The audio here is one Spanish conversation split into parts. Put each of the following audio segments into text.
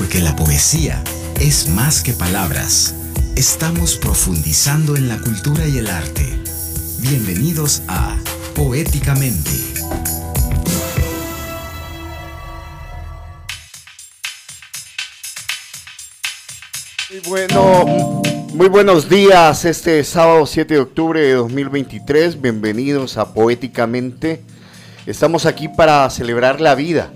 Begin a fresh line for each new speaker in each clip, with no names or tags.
Porque la poesía es más que palabras. Estamos profundizando en la cultura y el arte. Bienvenidos a Poéticamente.
Muy bueno, muy buenos días. Este sábado 7 de octubre de 2023. Bienvenidos a Poéticamente. Estamos aquí para celebrar la vida,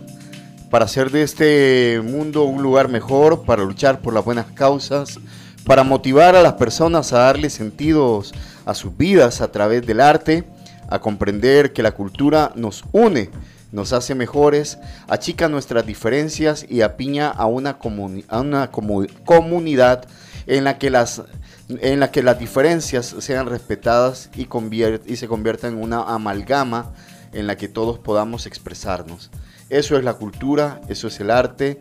para hacer de este mundo un lugar mejor, para luchar por las buenas causas, para motivar a las personas a darle sentidos a sus vidas a través del arte, a comprender que la cultura nos une, nos hace mejores, achica nuestras diferencias y apiña a una, a una comunidad en la que las en la que las diferencias sean respetadas y, y se conviertan en una amalgama en la que todos podamos expresarnos. Eso es la cultura, eso es el arte,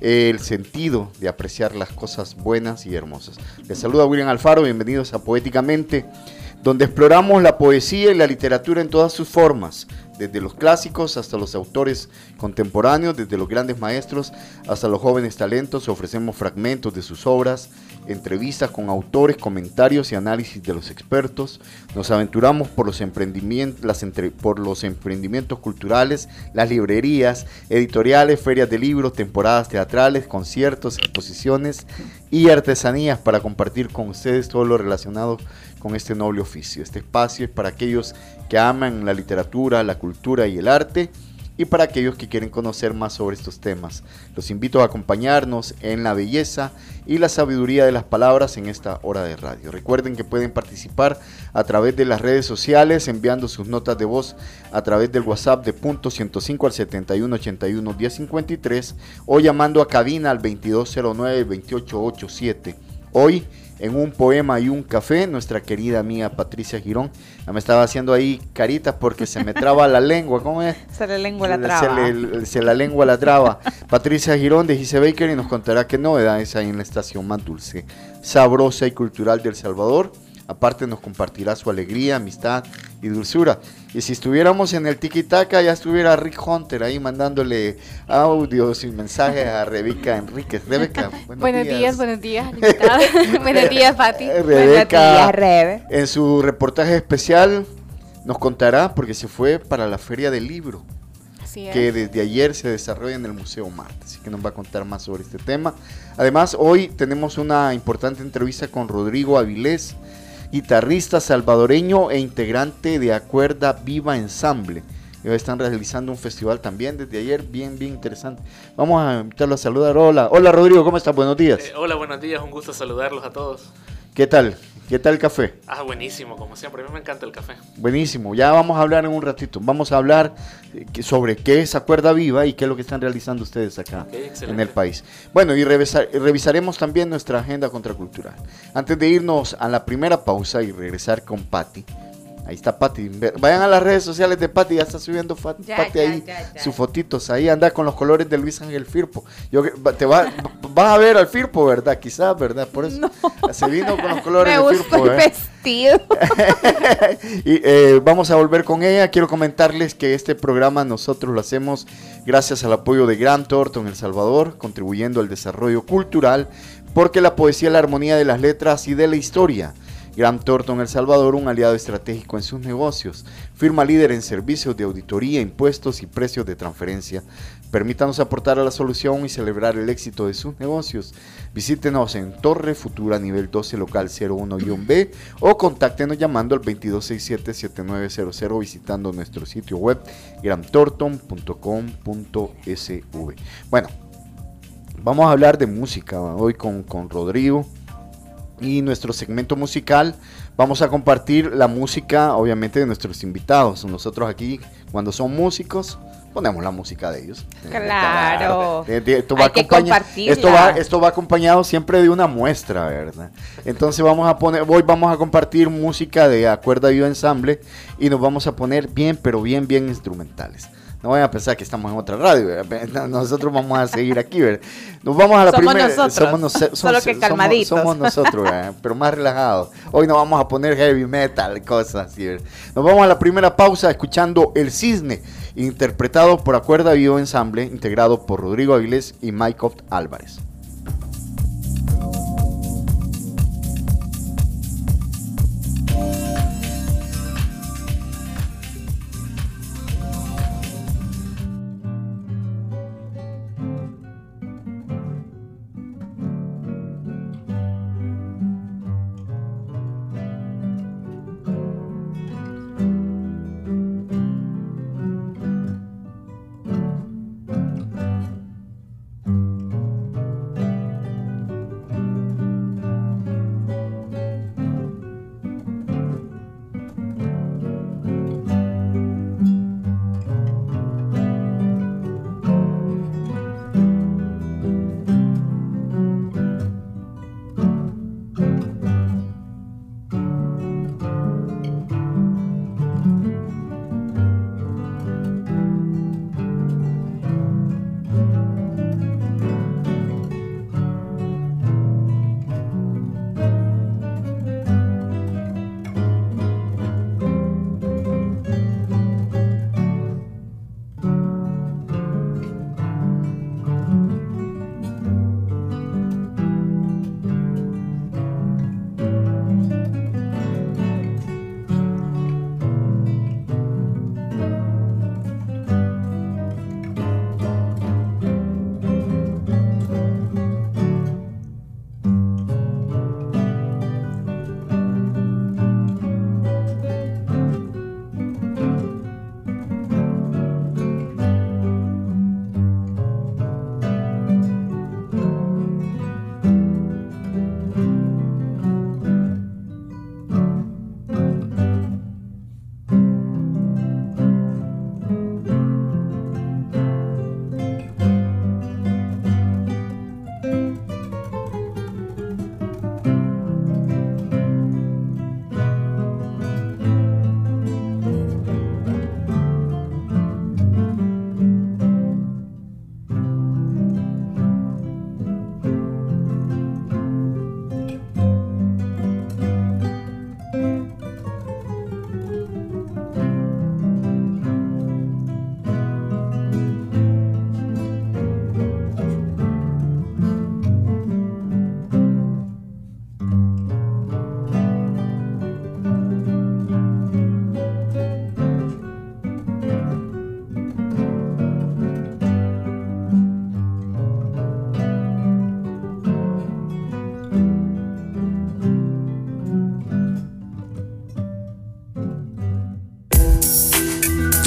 el sentido de apreciar las cosas buenas y hermosas. Les saluda William Alfaro, bienvenidos a Poéticamente, donde exploramos la poesía y la literatura en todas sus formas, desde los clásicos hasta los autores contemporáneos, desde los grandes maestros hasta los jóvenes talentos, ofrecemos fragmentos de sus obras, entrevistas con autores, comentarios y análisis de los expertos. Nos aventuramos por los emprendimientos, las por los emprendimientos culturales, las librerías, editoriales, ferias de libros, temporadas teatrales, conciertos, exposiciones y artesanías para compartir con ustedes todo lo relacionado con este noble oficio. Este espacio es para aquellos que aman la literatura, la cultura y el arte y para aquellos que quieren conocer más sobre estos temas. Los invito a acompañarnos en la belleza y la sabiduría de las palabras en esta hora de radio. Recuerden que pueden participar a través de las redes sociales enviando sus notas de voz a través del WhatsApp de punto 105 al 7181 1053 o llamando a cabina al 2209 2887. Hoy en un poema y un café, nuestra querida amiga Patricia Girón. Me estaba haciendo ahí caritas porque se me traba la lengua, ¿cómo es?
Se la lengua la traba.
Se, la lengua la traba. Patricia Girón de Gise Baker y nos contará qué novedades hay en la estación más dulce, sabrosa y cultural del Salvador. Aparte nos compartirá su alegría, amistad y dulzura. Y si estuviéramos en el Tiki Taka, ya estuviera Rick Hunter ahí mandándole audios y mensajes a Rebeca Enríquez. Rebeca,
buenos, días. Buenos días, buenos días, Pati.
Rebeca, Rebe. en su reportaje especial nos contará, porque se fue para la Feria del Libro. que desde ayer se desarrolla en el Museo Marte, así que nos va a contar más sobre este tema. Además, hoy tenemos una importante entrevista con Rodrigo Avilés, guitarrista salvadoreño e integrante de Acuerda Viva Ensamble. Ellos están realizando un festival también desde ayer, bien, bien interesante. Vamos a invitarlo a saludar. Hola, hola Rodrigo, ¿cómo estás? Buenos días.
Eh, hola, buenos días, un gusto saludarlos a todos.
¿Qué tal? ¿Qué tal el café?
Ah, buenísimo, como siempre, a mí me encanta el café.
Buenísimo, ya vamos a hablar en un ratito. Vamos a hablar eh, sobre qué es Acuerda Viva y qué es lo que están realizando ustedes acá en el país. Bueno, y revisaremos también nuestra agenda contracultural. Antes de irnos a la primera pausa y regresar con Patti, Ahí está Pati. Vayan a las redes sociales de Pati, ya está subiendo Pati ahí sus fotitos. Ahí anda con los colores de Luis Ángel Firpo. Yo, te va, vas a ver al Firpo, ¿verdad? Quizás, ¿verdad? Por eso se vino con los colores
Me de Firpo. El ¿eh? vestido.
y eh, vamos a volver con ella. Quiero comentarles que este programa nosotros lo hacemos gracias al apoyo de Grant Thornton El Salvador, contribuyendo al desarrollo cultural, porque la poesía es la armonía de las letras y de la historia. Grant Thornton El Salvador, un aliado estratégico en sus negocios. Firma líder en servicios de auditoría, impuestos y precios de transferencia. Permítanos aportar a la solución y celebrar el éxito de sus negocios. Visítenos en Torre Futura nivel 12 local 01-B o contáctenos llamando al 2267-7900 visitando nuestro sitio web grantorton.com.sv. Bueno, vamos a hablar de música hoy con, con Rodrigo y nuestro segmento musical vamos a compartir la música obviamente de nuestros invitados. Nosotros aquí cuando son músicos ponemos la música de ellos.
Claro.
Esto, va esto, va, esto va acompañado siempre de una muestra, ¿verdad? Entonces vamos a poner, hoy vamos a compartir música de Acuerda Viva Ensamble y nos vamos a poner bien, pero bien, bien instrumentales. No vayan a pensar que estamos en otra radio. ¿verdad? Nosotros vamos a seguir aquí. ¿verdad? Nos vamos a la
Somos
primera.
nosotros,
Somos, noce-
solo que calmaditos.
Somos, nosotros, ¿verdad? pero más relajados. Hoy nos vamos a poner heavy metal, cosas así. ¿verdad? Nos vamos a la primera pausa escuchando El Cisne, interpretado por Acuerda Vivo Ensamble, integrado por Rodrigo Avilés y Mycroft Álvarez.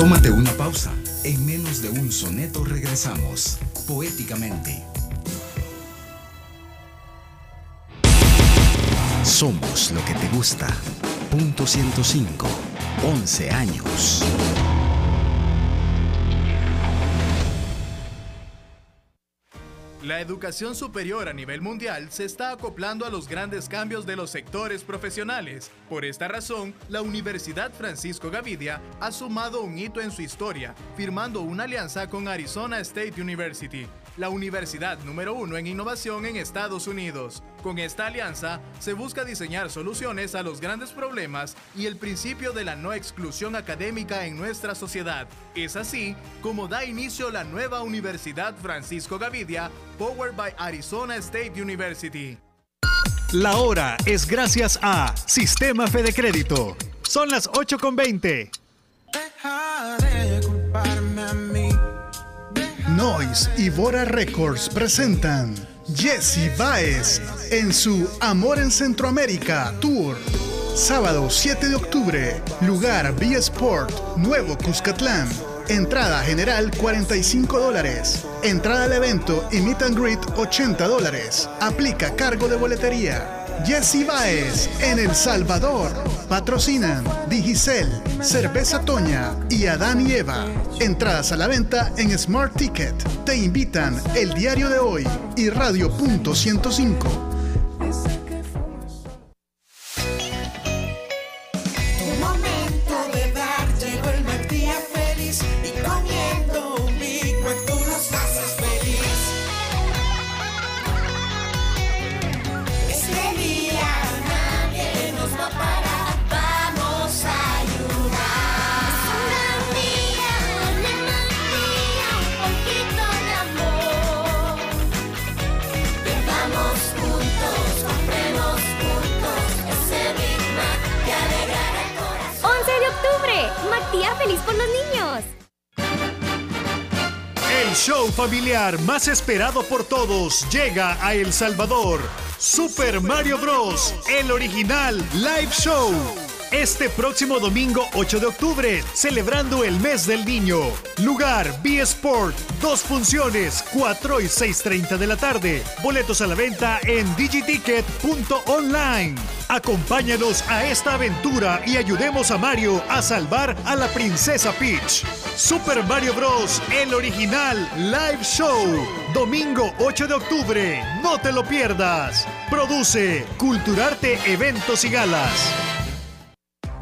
Tómate una pausa. En menos de un soneto regresamos, poéticamente. Somos lo que te gusta. Punto 105. 11 años.
Educación superior a nivel mundial se está acoplando a los grandes cambios de los sectores profesionales. Por esta razón, la Universidad Francisco Gavidia ha sumado un hito en su historia, firmando una alianza con Arizona State University, la universidad número uno en innovación en Estados Unidos. Con esta alianza se busca diseñar soluciones a los grandes problemas y el principio de la no exclusión académica en nuestra sociedad. Es así como da inicio la nueva Universidad Francisco Gavidia, powered by Arizona State University.
La hora es gracias a Sistema Fede Crédito. Son las 8.20. Noise y Bora Records presentan Jesse Baez en su Amor en Centroamérica Tour. Sábado 7 de octubre, lugar Vía Sport, Nuevo Cuscatlán. Entrada general 45 dólares. Entrada al evento y meet and greet 80 dólares. Aplica cargo de boletería. Jesse Baez en El Salvador. Patrocinan Digicel, Cerveza Toña y Adán y Eva. Entradas a la venta en Smart Ticket. Te invitan El Diario de Hoy y Radio Punto 105.
Día feliz
por los niños.
El show familiar más esperado por todos llega a El Salvador. Super Mario Bros. El original Live Show. Este próximo domingo 8 de octubre, celebrando el mes del niño. Lugar B Sport, dos funciones, 4 y 6.30 de la tarde. Boletos a la venta en digiticket.online. Acompáñanos a esta aventura y ayudemos a Mario a salvar a la princesa Peach. Super Mario Bros. El original Live Show. Domingo 8 de octubre. No te lo pierdas. Produce Culturarte Eventos y Galas.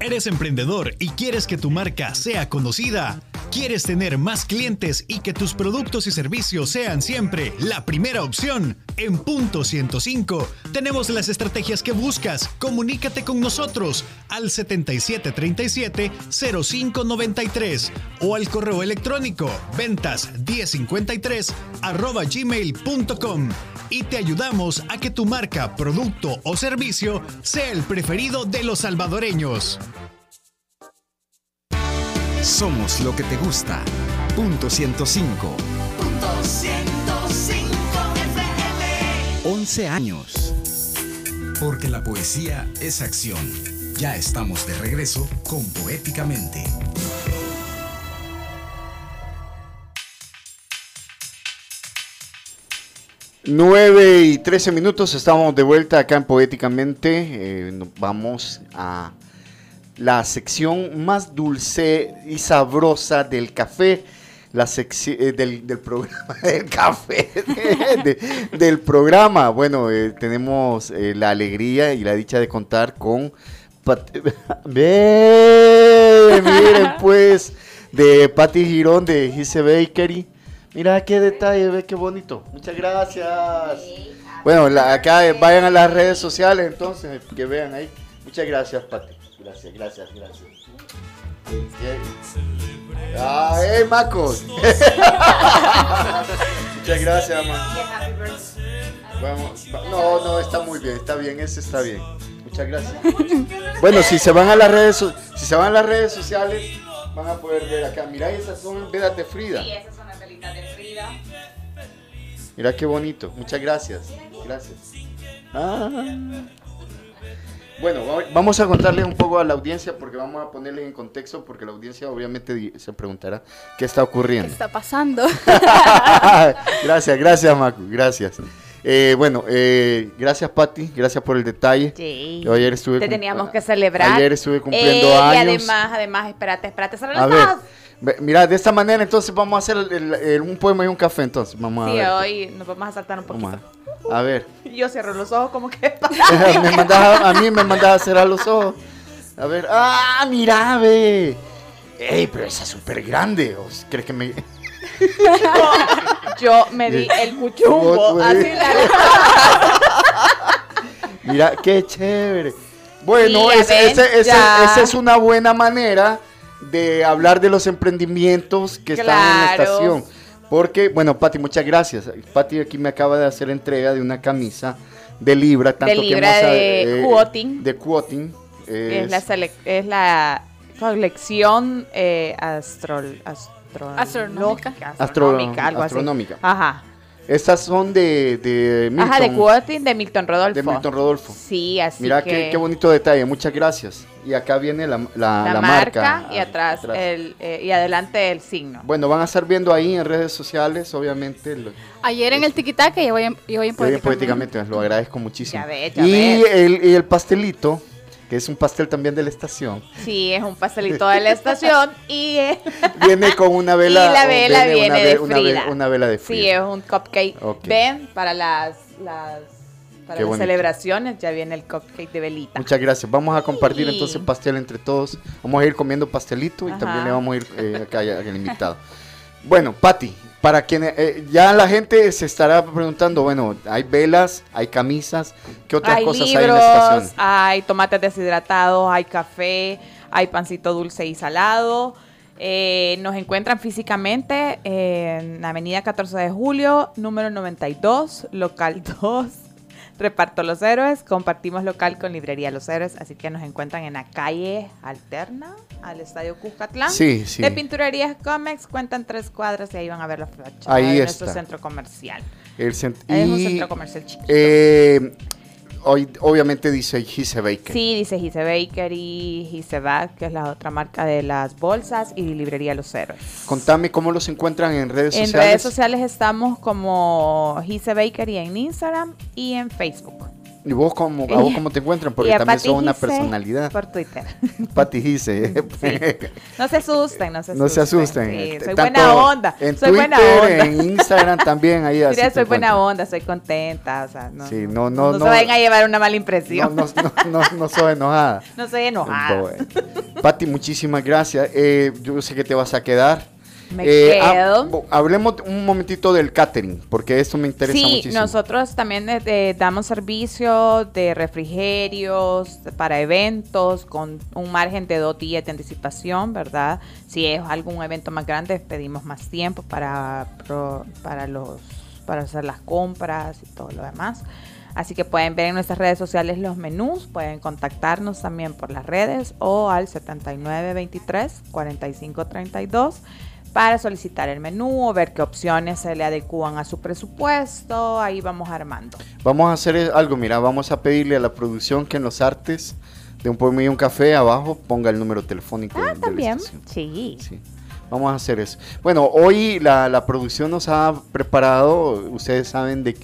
¿Eres emprendedor y quieres que tu marca sea conocida? ¿Quieres tener más clientes y que tus productos y servicios sean siempre la primera opción? En Punto 105 tenemos las estrategias que buscas. Comunícate con nosotros al 7737-0593 o al correo electrónico ventas 1053 arroba gmail.com y te ayudamos a que tu marca, producto o servicio sea el preferido de los salvadoreños.
Somos lo que te gusta. Punto 105.
Punto 105 FM.
11 años. Porque la poesía es acción. Ya estamos de regreso con Poéticamente.
Nueve y 13 minutos, estamos de vuelta acá en Poéticamente. Eh, vamos a la sección más dulce y sabrosa del café, la sección eh, del, del programa del café, de- del programa. Bueno, eh, tenemos eh, la alegría y la dicha de contar con... Pat- miren pues, de Patty Girón de Gise Bakery. Mira qué detalle, ve qué bonito. Muchas gracias. Bueno, la- acá vayan a las redes sociales entonces, que vean ahí. Muchas gracias, Pati. Gracias, gracias, gracias. Ah, hey, Macos. Muchas gracias, ma. Vamos, va- no, no, está muy bien, está bien, ese está bien. Muchas gracias. Bueno, si se van a las redes, si se van a las redes sociales, van a poder ver acá. Mira, esas son velas de Frida.
esas son las velitas de Frida.
Mira qué bonito. Muchas gracias. Gracias. Ah. Bueno, va- vamos a contarles un poco a la audiencia porque vamos a ponerles en contexto porque la audiencia obviamente se preguntará qué está
¿Qué
ocurriendo.
está pasando?
gracias, gracias Macu, gracias. Eh, bueno, eh, gracias Patti, gracias por el detalle.
Sí.
Yo ayer estuve
Te teníamos que celebrar.
Ayer estuve cumpliendo
Eh,
años.
Y además, además, espérate, espérate,
A ver, mira, de esta manera entonces vamos a hacer el- el- el- un poema y un café entonces. Vamos a
Sí,
ver.
hoy nos vamos a saltar un poquito.
A, a ver.
Yo cierro los ojos como que...
me a, a mí me mandas a cerrar los ojos. A ver, ah, mira, ve. Ey, pero esa es súper grande. ¿O ¿Crees que me.?
Yo me di el cuchumbo. Así la
Mira, qué chévere. Bueno,
Sí, ya
ese-
ven,
ese- ese-
ya.
esa es una buena manera de hablar de los emprendimientos que están en la estación. Porque, bueno, Pati, muchas gracias. Pati aquí me acaba de hacer entrega de una camisa de Libra. Tanto que
Libra
hemos,
de
eh,
quoting.
De quoting.
es, la es la colección eh, astrol-
Astronómica.
astronómica, así.
astronómica.
Ajá.
Estas son de, de Milton.
Ajá, de quoting de Milton Rodolfo.
de Milton Rodolfo.
Sí, así
Mira
que...
qué, qué bonito detalle, muchas gracias. Y acá viene la, la-
la,
la
marca, y
ah,
atrás, El, eh, y adelante el signo.
Bueno, van a estar viendo ahí en redes sociales, obviamente. Lo,
Ayer en el tiquitaca y hoy en, y hoy en Poéticamente.
poéticamente, lo agradezco muchísimo.
Ya ves, ya
y,
ves.
el, y el pastelito, que es un pastel también de la estación,
Sí, es un pastelito de la estación y, eh,
viene con una vela.
y la vela
viene
viene
una,
de
ve- una ve-
Frida.
una vela de
Sí,
Frida.
es un cupcake.
Ok.
Ven, para las, las, para las celebraciones ya viene el cupcake de velita.
Muchas gracias. Vamos a compartir
Sí.
entonces pastel entre todos. Vamos a ir comiendo pastelito y
Ajá.
también le vamos a ir eh, acá al al invitado. Bueno, Patti, para quienes eh, ya la gente se estará preguntando, bueno, hay velas, hay camisas, ¿qué otras
hay
cosas
libros,
hay en la estación?
hay tomates deshidratados, hay café, hay pancito dulce y salado. Eh, nos encuentran físicamente en Avenida 14 de Julio, número 92, local 2, Reparto Los Héroes, compartimos local con Librería Los Héroes, así que nos encuentran en la calle alterna al Estadio Cuscatlán.
Sí, sí.
De Pinturerías Comex cuentan tres cuadras y ahí van a ver la fachada
Ahí
de
está.
nuestro centro comercial.
El cent-
Es un centro comercial chiquito.
eh, hoy, obviamente dice Gise Baker.
Sí, dice Gise Bakery, Gise Bag, que es la otra marca de las bolsas, y Librería Los Héroes.
Contame cómo los encuentran en redes
En
sociales.
redes sociales estamos como Gise Bakery en Instagram y en Facebook.
¿Y vos cómo, a vos cómo te encuentran? Porque también
Pati
sos una
Gise
personalidad.
Por Twitter.
Pati Gise.
No se asusten, no se asusten.
No se asusten.
Sí, soy buena onda.
En
soy
Twitter,
buena onda.
en Instagram también. Ahí así
Mira, soy buena onda, soy contenta. O sea, no,
Sí, no, no,
no,
no.
se vayan a llevar una mala
No,
impresión. No,
no, no, no, no soy enojada.
soy enojada.
Pati, muchísimas gracias. Eh, yo sé que te vas a quedar.
Me
Eh, ha-
quedo.
bo- hablemos un momentito del catering, porque esto me interesa
Sí,
muchísimo.
nosotros también eh, eh, damos servicio de refrigerios para eventos con un margen de dos días de anticipación, ¿verdad? Si es algún evento más grande, pedimos más tiempo para, para, los, para hacer las compras y todo lo demás. Así que pueden ver en nuestras redes sociales los menús, pueden contactarnos también por las redes o al 7923-4532 para solicitar el menú o ver qué opciones se le adecúan a su presupuesto. Ahí vamos armando.
Vamos a hacer algo, mira, vamos a pedirle a la producción que en los artes de un poema y un café abajo ponga el número telefónico de-
Ah,
de la
también.
estación.
Sí.
Sí. Vamos a hacer eso. Bueno, hoy la, la producción nos ha preparado, ustedes saben, de,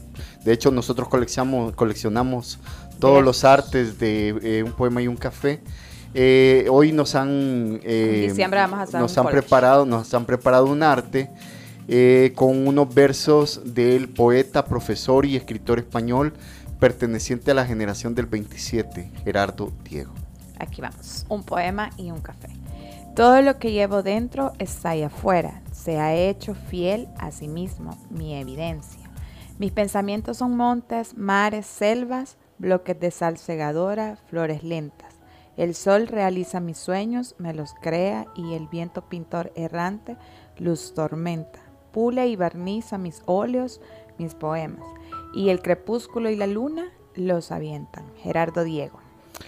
de hecho nosotros coleccionamos, coleccionamos todos los artes de eh, un poema y un café. Eh, hoy nos han, eh,
vamos a
nos han preparado, nos han preparado un arte eh, con unos versos del poeta, profesor y escritor español perteneciente a la generación del 27, Gerardo Diego.
Aquí vamos. Un poema y un café. Todo lo que llevo dentro está ahí afuera. Se ha hecho fiel a sí mismo, mi evidencia. Mis pensamientos son montes, mares, selvas, bloques de sal segadora, flores lentas. El sol realiza mis sueños, me los crea y el viento pintor errante, luz tormenta. Pule y barniza mis óleos, mis poemas. Y el crepúsculo y la luna los avientan. Gerardo Diego.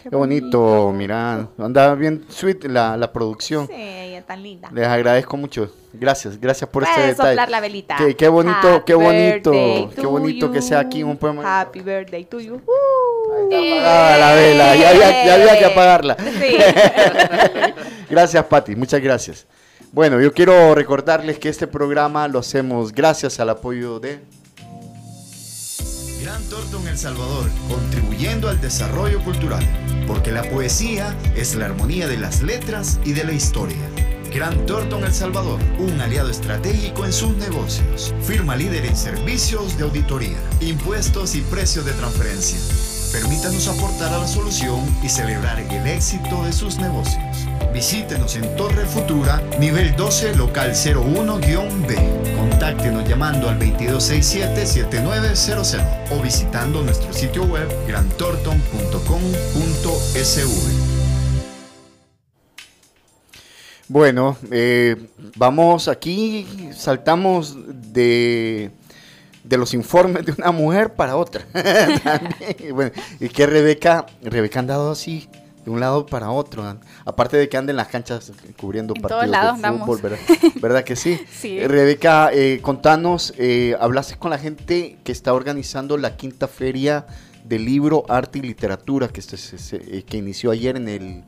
Qué bonito, mira, anda bien sweet la, la producción.
Sí, ella tan linda.
Les agradezco mucho. Gracias, gracias por este detalle.
soplar la velita.
Qué, qué bonito,
Happy
qué bonito, qué
to
bonito que sea aquí un poema.
Happy birthday to you.
La vela, ya había, ya había que apagarla.
Sí.
gracias, Pati, muchas gracias. Bueno, yo quiero recordarles que este programa lo hacemos gracias al apoyo de
Gran Torton El Salvador, contribuyendo al desarrollo cultural, porque la poesía es la armonía de las letras y de la historia. Gran Torton El Salvador, un aliado estratégico en sus negocios. Firma líder en servicios de auditoría, impuestos y precios de transferencia. Permítanos aportar a la solución y celebrar el éxito de sus negocios. Visítenos en Torre Futura, nivel 12, local 01-B. Contáctenos llamando al 2267-7900 o visitando nuestro sitio web grantorton.com.sv.
Bueno, eh, vamos aquí, saltamos de, de los informes de una mujer para otra. Bueno, y que Rebeca, Rebeca ha andado así, de un lado para otro. Aparte de que anda en las canchas cubriendo
En
partidos
todos lados
de fútbol. ¿verdad? ¿verdad que sí?
Sí.
Eh, Rebeca, eh, contanos, eh, hablaste con la gente que está organizando la quinta feria de libro, arte y literatura que, se- se- se- eh, que inició ayer en el,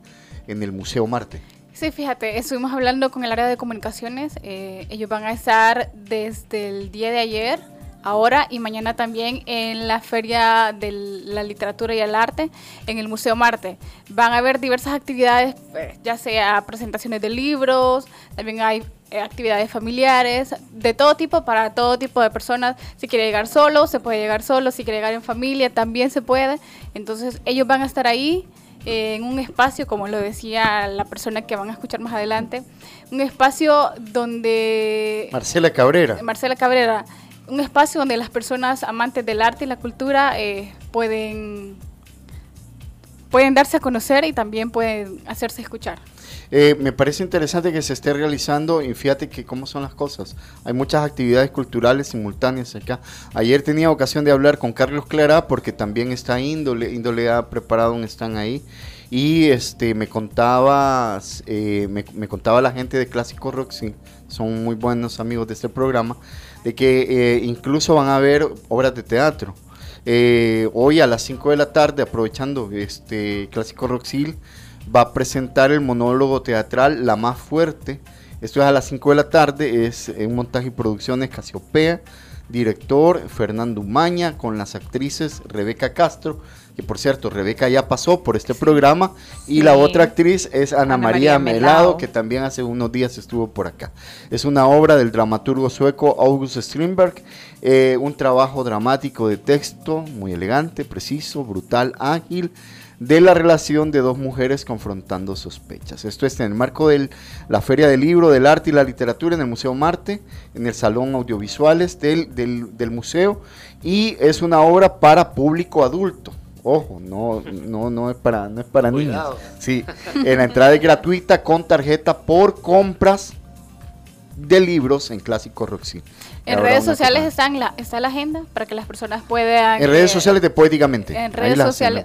en el Museo Marte.
Sí, fíjate, estuvimos hablando con el área de comunicaciones. eh, ellos van a estar desde el día de ayer, ahora y mañana también en la Feria de la Literatura y el Arte en el Museo Marte. Van a haber diversas actividades, pues, ya sea presentaciones de libros, también hay eh, actividades familiares, de todo tipo, para todo tipo de personas. Si quiere llegar solo, se puede llegar solo. Si quiere llegar en familia, también se puede. Entonces, ellos van a estar ahí eh, en un espacio, como lo decía la persona que van a escuchar más adelante, un espacio donde
Marcela Cabrera.
Marcela Cabrera, un espacio donde las personas amantes del arte y la cultura eh, pueden pueden darse a conocer y también pueden hacerse escuchar.
Eh, me parece interesante que se esté realizando y fíjate que cómo son las cosas. Hay muchas actividades culturales simultáneas acá. Ayer tenía ocasión de hablar con Carlos Clara porque también está Índole. Índole ha preparado un stand ahí. Y este me contaba, eh, me, me contaba la gente de Clásico Roxy, son muy buenos amigos de este programa, de que eh, incluso van a ver obras de teatro. Eh, hoy a las 5 de la tarde, aprovechando este Clásico Roxil, va a presentar el monólogo teatral La Más Fuerte. Esto es a las 5 de la tarde, es un montaje y producciones Casiopea, director Fernando Umaña, con las actrices Rebeca Castro, que por cierto, Rebeca ya pasó por este programa, y la otra actriz es Ana,
Ana
María,
María
Melado,
Melado.
que también hace unos días estuvo por acá. Es una obra del dramaturgo sueco August Strindberg, eh, un trabajo dramático de texto muy elegante, preciso, brutal, ágil, de la relación de dos mujeres confrontando sospechas. Esto es en el marco de la Feria del Libro, del Arte y la Literatura en el Museo Marte, en el Salón Audiovisuales del, del- del museo, y es una obra para público adulto. Ojo, no, no, no es para, no es para niños. Sí, en la entrada es gratuita con tarjeta por compras de libros en Clásico Roxy.
En redes sociales están la, está la agenda para que las personas puedan...
En redes
eh,
sociales de Poéticamente.
En redes
la- se la
sociales.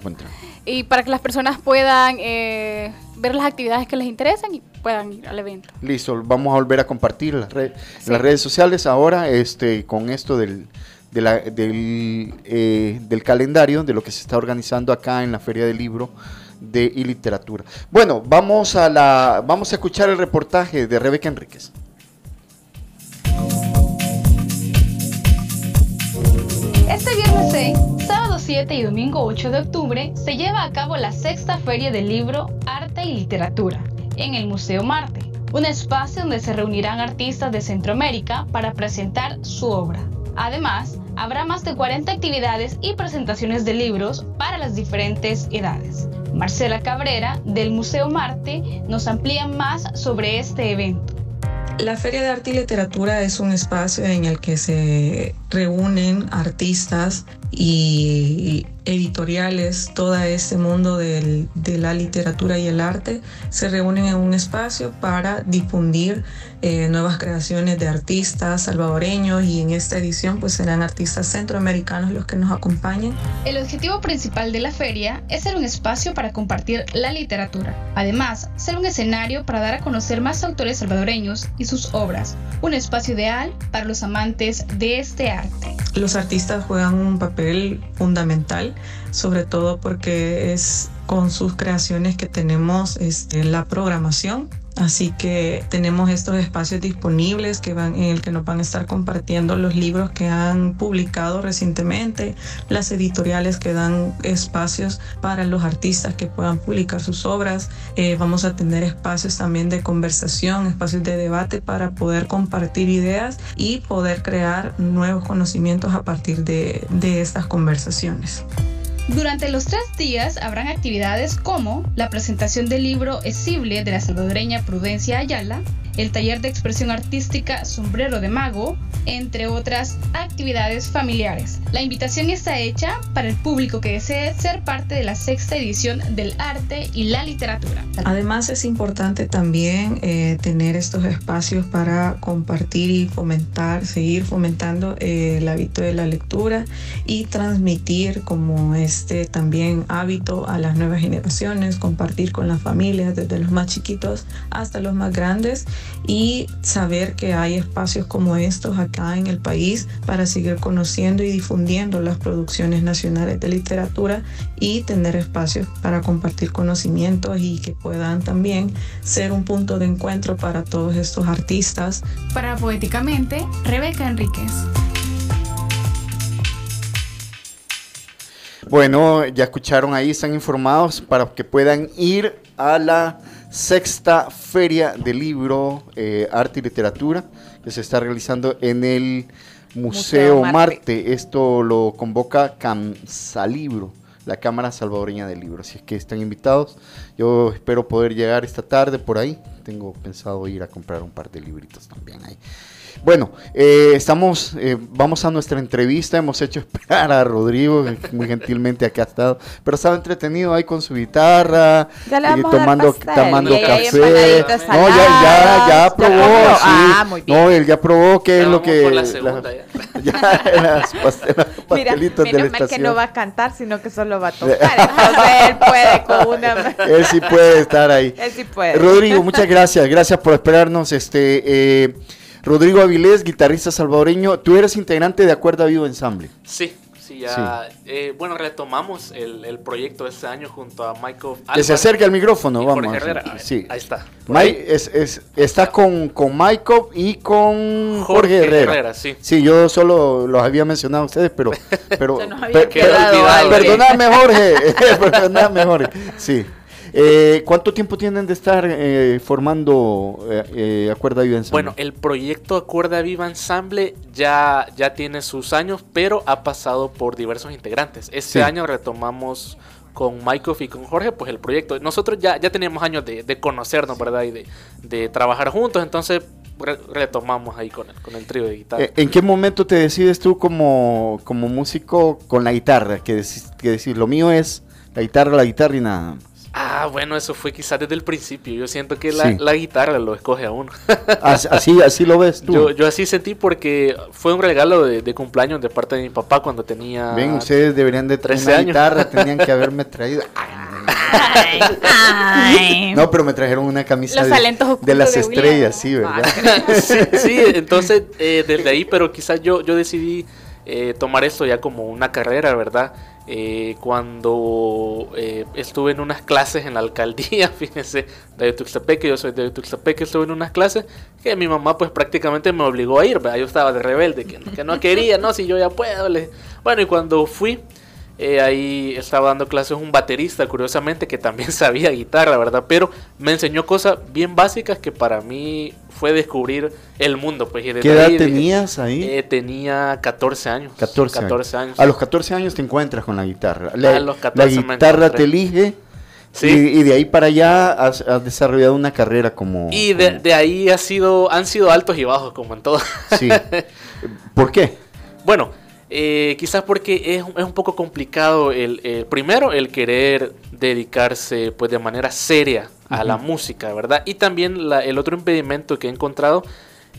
Y para que las personas puedan eh, ver las actividades que les interesan y puedan ir al evento.
Listo, vamos a volver a compartir las, red-
Sí.
las redes sociales ahora este, con esto del, eh, del calendario, de lo que se está organizando acá en la Feria del Libro de, y Literatura. Bueno, vamos a, la, vamos a escuchar el reportaje de Rebeca Enríquez.
Este viernes 6, sábado 7 y domingo 8 de octubre se lleva a cabo la sexta Feria del Libro, Arte y Literatura en el Museo Marte, un espacio donde se reunirán artistas de Centroamérica para presentar su obra. Además, habrá más de 40 actividades y presentaciones de libros para las diferentes edades. Marcela Cabrera, del Museo Marte, nos amplía más sobre este evento.
La Feria de Arte y Literatura es un espacio en el que se reúnen artistas y editoriales, todo este mundo del- de la literatura y el arte, se reúnen en un espacio para difundir eh, nuevas creaciones de artistas salvadoreños y en esta edición pues serán artistas centroamericanos los que nos acompañen.
El objetivo principal de la feria es ser un espacio para compartir la literatura. Además, ser un escenario para dar a conocer más autores salvadoreños y sus obras. Un espacio ideal para los amantes de este arte.
Los artistas juegan un papel fundamental, sobre todo porque es con sus creaciones que tenemos este, la programación. Así que tenemos estos espacios disponibles que van, en el que nos van a estar compartiendo los libros que han publicado recientemente, las editoriales que dan espacios para los artistas que puedan publicar sus obras. Eh, vamos a tener espacios también de conversación, espacios de debate para poder compartir ideas y poder crear nuevos conocimientos a partir de, de estas conversaciones.
Durante los tres días habrán actividades como la presentación del libro Esible de la salvadoreña Prudencia Ayala, el taller de expresión artística Sombrero de Mago, entre otras actividades familiares. La invitación está hecha para el público que desee ser parte de la sexta edición del arte y la literatura.
Además es importante también eh, tener estos espacios para compartir y fomentar, seguir fomentando eh, el hábito de la lectura y transmitir como este también hábito a las nuevas generaciones, compartir con las familias desde los más chiquitos hasta los más grandes y saber que hay espacios como estos acá en el país para seguir conociendo y difundiendo las producciones nacionales de literatura y tener espacios para compartir conocimientos y que puedan también ser un punto de encuentro para todos estos artistas.
Para Poéticamente, Rebeca Enríquez.
Bueno, ya escucharon ahí, están informados para que puedan ir a la sexta feria del libro, eh, arte y literatura que se está realizando en el Museo,
Museo
Marte.
Marte.
Esto lo convoca Camsalibro, la Cámara Salvadoreña del Libro. Así es que están invitados. Yo espero poder llegar esta tarde por ahí. Tengo pensado ir a comprar un par de libritos también ahí. Bueno, eh, estamos, eh, vamos a nuestra entrevista. Hemos hecho esperar a Rodrigo, que muy gentilmente aquí ha estado, pero estaba entretenido ahí con su guitarra,
Ya
y
dar
tomando, tomando
y
café. No, ya, ya, ya
ya
probó,
probó.
sí.
Ah, muy bien.
No, él ya probó qué
Ya
es lo que.
por la
la-
segunda ya.
ya, las pastel-
Mira,
de la
que no va a cantar, sino que solo va a tocar. Entonces él puede con una...
Él sí puede estar ahí.
Él sí puede.
Rodrigo, muchas gracias. Gracias por esperarnos. Este, eh, Rodrigo Avilés, guitarrista salvadoreño. Tú eres integrante de Acuerda Vivo Ensamble.
Sí, sí, ya. eh, bueno, retomamos el, el proyecto de este año junto a Michael
Que se acerque al micrófono,
y
vamos.
Jorge Herrera.
Sí.
Ahí está.
Mike es, es- está con, con Michael y con Jorge,
Jorge
Herrera.
Herrera, sí.
yo solo los había mencionado a ustedes, pero. pero
Se nos había
per-
quedado
per-
algo.
perdonadme, Jorge. perdonadme, Jorge. Sí. Eh, ¿Cuánto tiempo tienen de estar eh, formando eh, eh, Acuerda Vivo Ensamble?
Bueno, el proyecto Acuerda Viva Ensamble ya, ya tiene sus años, pero ha pasado por diversos integrantes. Este
Sí.
año retomamos con Michael y con Jorge, pues el proyecto. Nosotros ya, ya teníamos años de, de conocernos, ¿verdad? Y de, de trabajar juntos, entonces re- retomamos ahí con el, con el trío de guitarra.
¿En qué momento te decides tú como, como músico con la guitarra? Que decís, que decís, lo mío es la guitarra, la guitarra y nada.
Ah, bueno, eso fue quizás desde el principio. Yo siento que la,
Sí.
la guitarra lo escoge a uno.
As- Así, así lo ves tú.
Yo, yo así sentí porque fue un regalo de, de cumpleaños de parte de mi papá cuando tenía...
Ven, ustedes deberían de traer
13
una
años.
guitarra, tenían que haberme traído.
Ay.
No, pero me trajeron una camisa de, las
de
estrellas, sí, ¿verdad?
sí, sí, entonces eh, desde ahí, pero quizás yo, yo decidí eh, tomar esto ya como una carrera, ¿verdad? Eh, cuando eh, estuve en unas clases en la alcaldía, fíjense, de Tuxtepeque, yo soy de Tuxtepeque, estuve en unas clases que mi mamá pues prácticamente me obligó a ir, ¿verdad? Yo estaba de rebelde, que, no quería, no, si yo ya puedo. Bueno, y cuando fui, eh, ahí estaba dando clases un baterista, curiosamente, que también sabía guitarra, ¿verdad? Pero me enseñó cosas bien básicas que para mí fue descubrir el mundo. Pues, y
¿Qué edad
ahí
tenías ahí?
Eh, tenía 14 años.
14 años.
14 años.
A los 14 años te encuentras con la guitarra. La,
A los
la
14 me
guitarra te elige
Sí.
y, y de ahí para allá has, has desarrollado una carrera como...
Y de,
como-
de ahí ha sido, han sido altos y bajos, como en todo.
Sí. ¿Por qué?
Bueno, eh, quizás porque es, es un poco complicado el, el- primero el querer dedicarse pues de manera seria a la música, ¿verdad? Y también la- el otro impedimento que he encontrado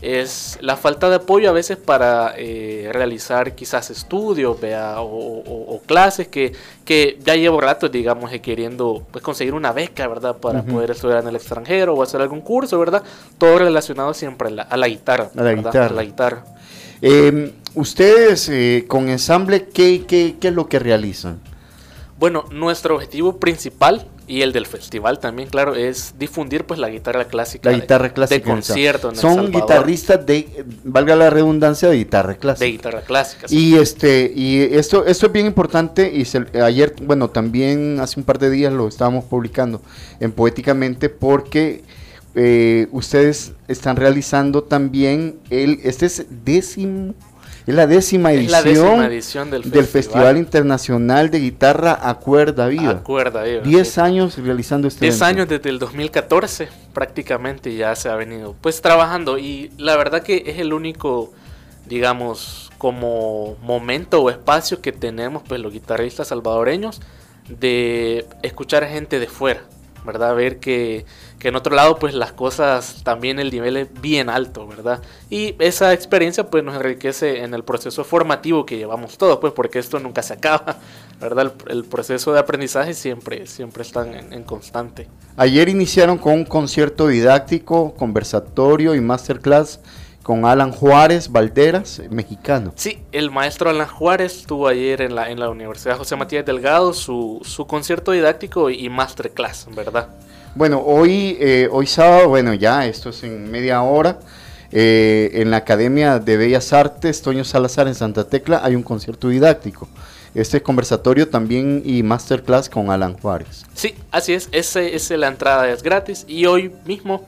es la falta de apoyo a veces para eh, realizar quizás estudios vea, o, o- o clases que, que ya llevo rato, digamos, eh, queriendo pues, conseguir una beca, ¿verdad? Para poder estudiar en el extranjero o hacer algún curso, ¿verdad? Todo relacionado siempre a la, a la guitarra.
A la
¿verdad?
guitarra.
A la guitarra.
Eh, ustedes eh, con ensamble, ¿qué, qué, qué es lo que realizan?
Bueno, nuestro objetivo principal y el del festival también, claro, es difundir pues la guitarra clásica.
La
de-
guitarra clásica.
De
en
concierto en
Ensamble.
El
Son guitarristas de, valga la redundancia, de guitarra clásica.
De guitarra clásica. sí.
Y este y esto esto es bien importante y se- ayer bueno también hace un par de días lo estábamos publicando en poéticamente porque eh, ustedes están realizando también el este es décimo es la décima
la
edición,
décima edición del
Festival.
festival.
Internacional de Guitarra a Cuerda Viva.
Acuerda,
10
sí.
años realizando este
10
evento.
años desde el 2014 prácticamente ya se ha venido pues trabajando y la verdad que es el único digamos como momento o espacio que tenemos pues los guitarristas salvadoreños de escuchar a gente de fuera, ¿verdad? Ver que, que en otro lado pues las cosas también el nivel es bien alto, ¿verdad? Y esa experiencia pues nos enriquece en el proceso formativo que llevamos todos, pues porque esto nunca se acaba, ¿verdad? El, el proceso de aprendizaje siempre, siempre está en, en constante.
Ayer iniciaron con un concierto didáctico, conversatorio y masterclass con Alan Juárez Valderas, mexicano.
Sí, el maestro Alan Juárez tuvo ayer en la, en la Universidad José Matías Delgado su, su concierto didáctico y masterclass, ¿verdad?
Bueno, hoy, eh, hoy sábado, bueno, ya, esto es en media hora, eh, en la Academia de Bellas Artes, Toño Salazar en Santa Tecla, hay un concierto didáctico. Este conversatorio también y masterclass con Alan Juárez.
Sí, así es, ese, ese, la entrada es gratis y hoy mismo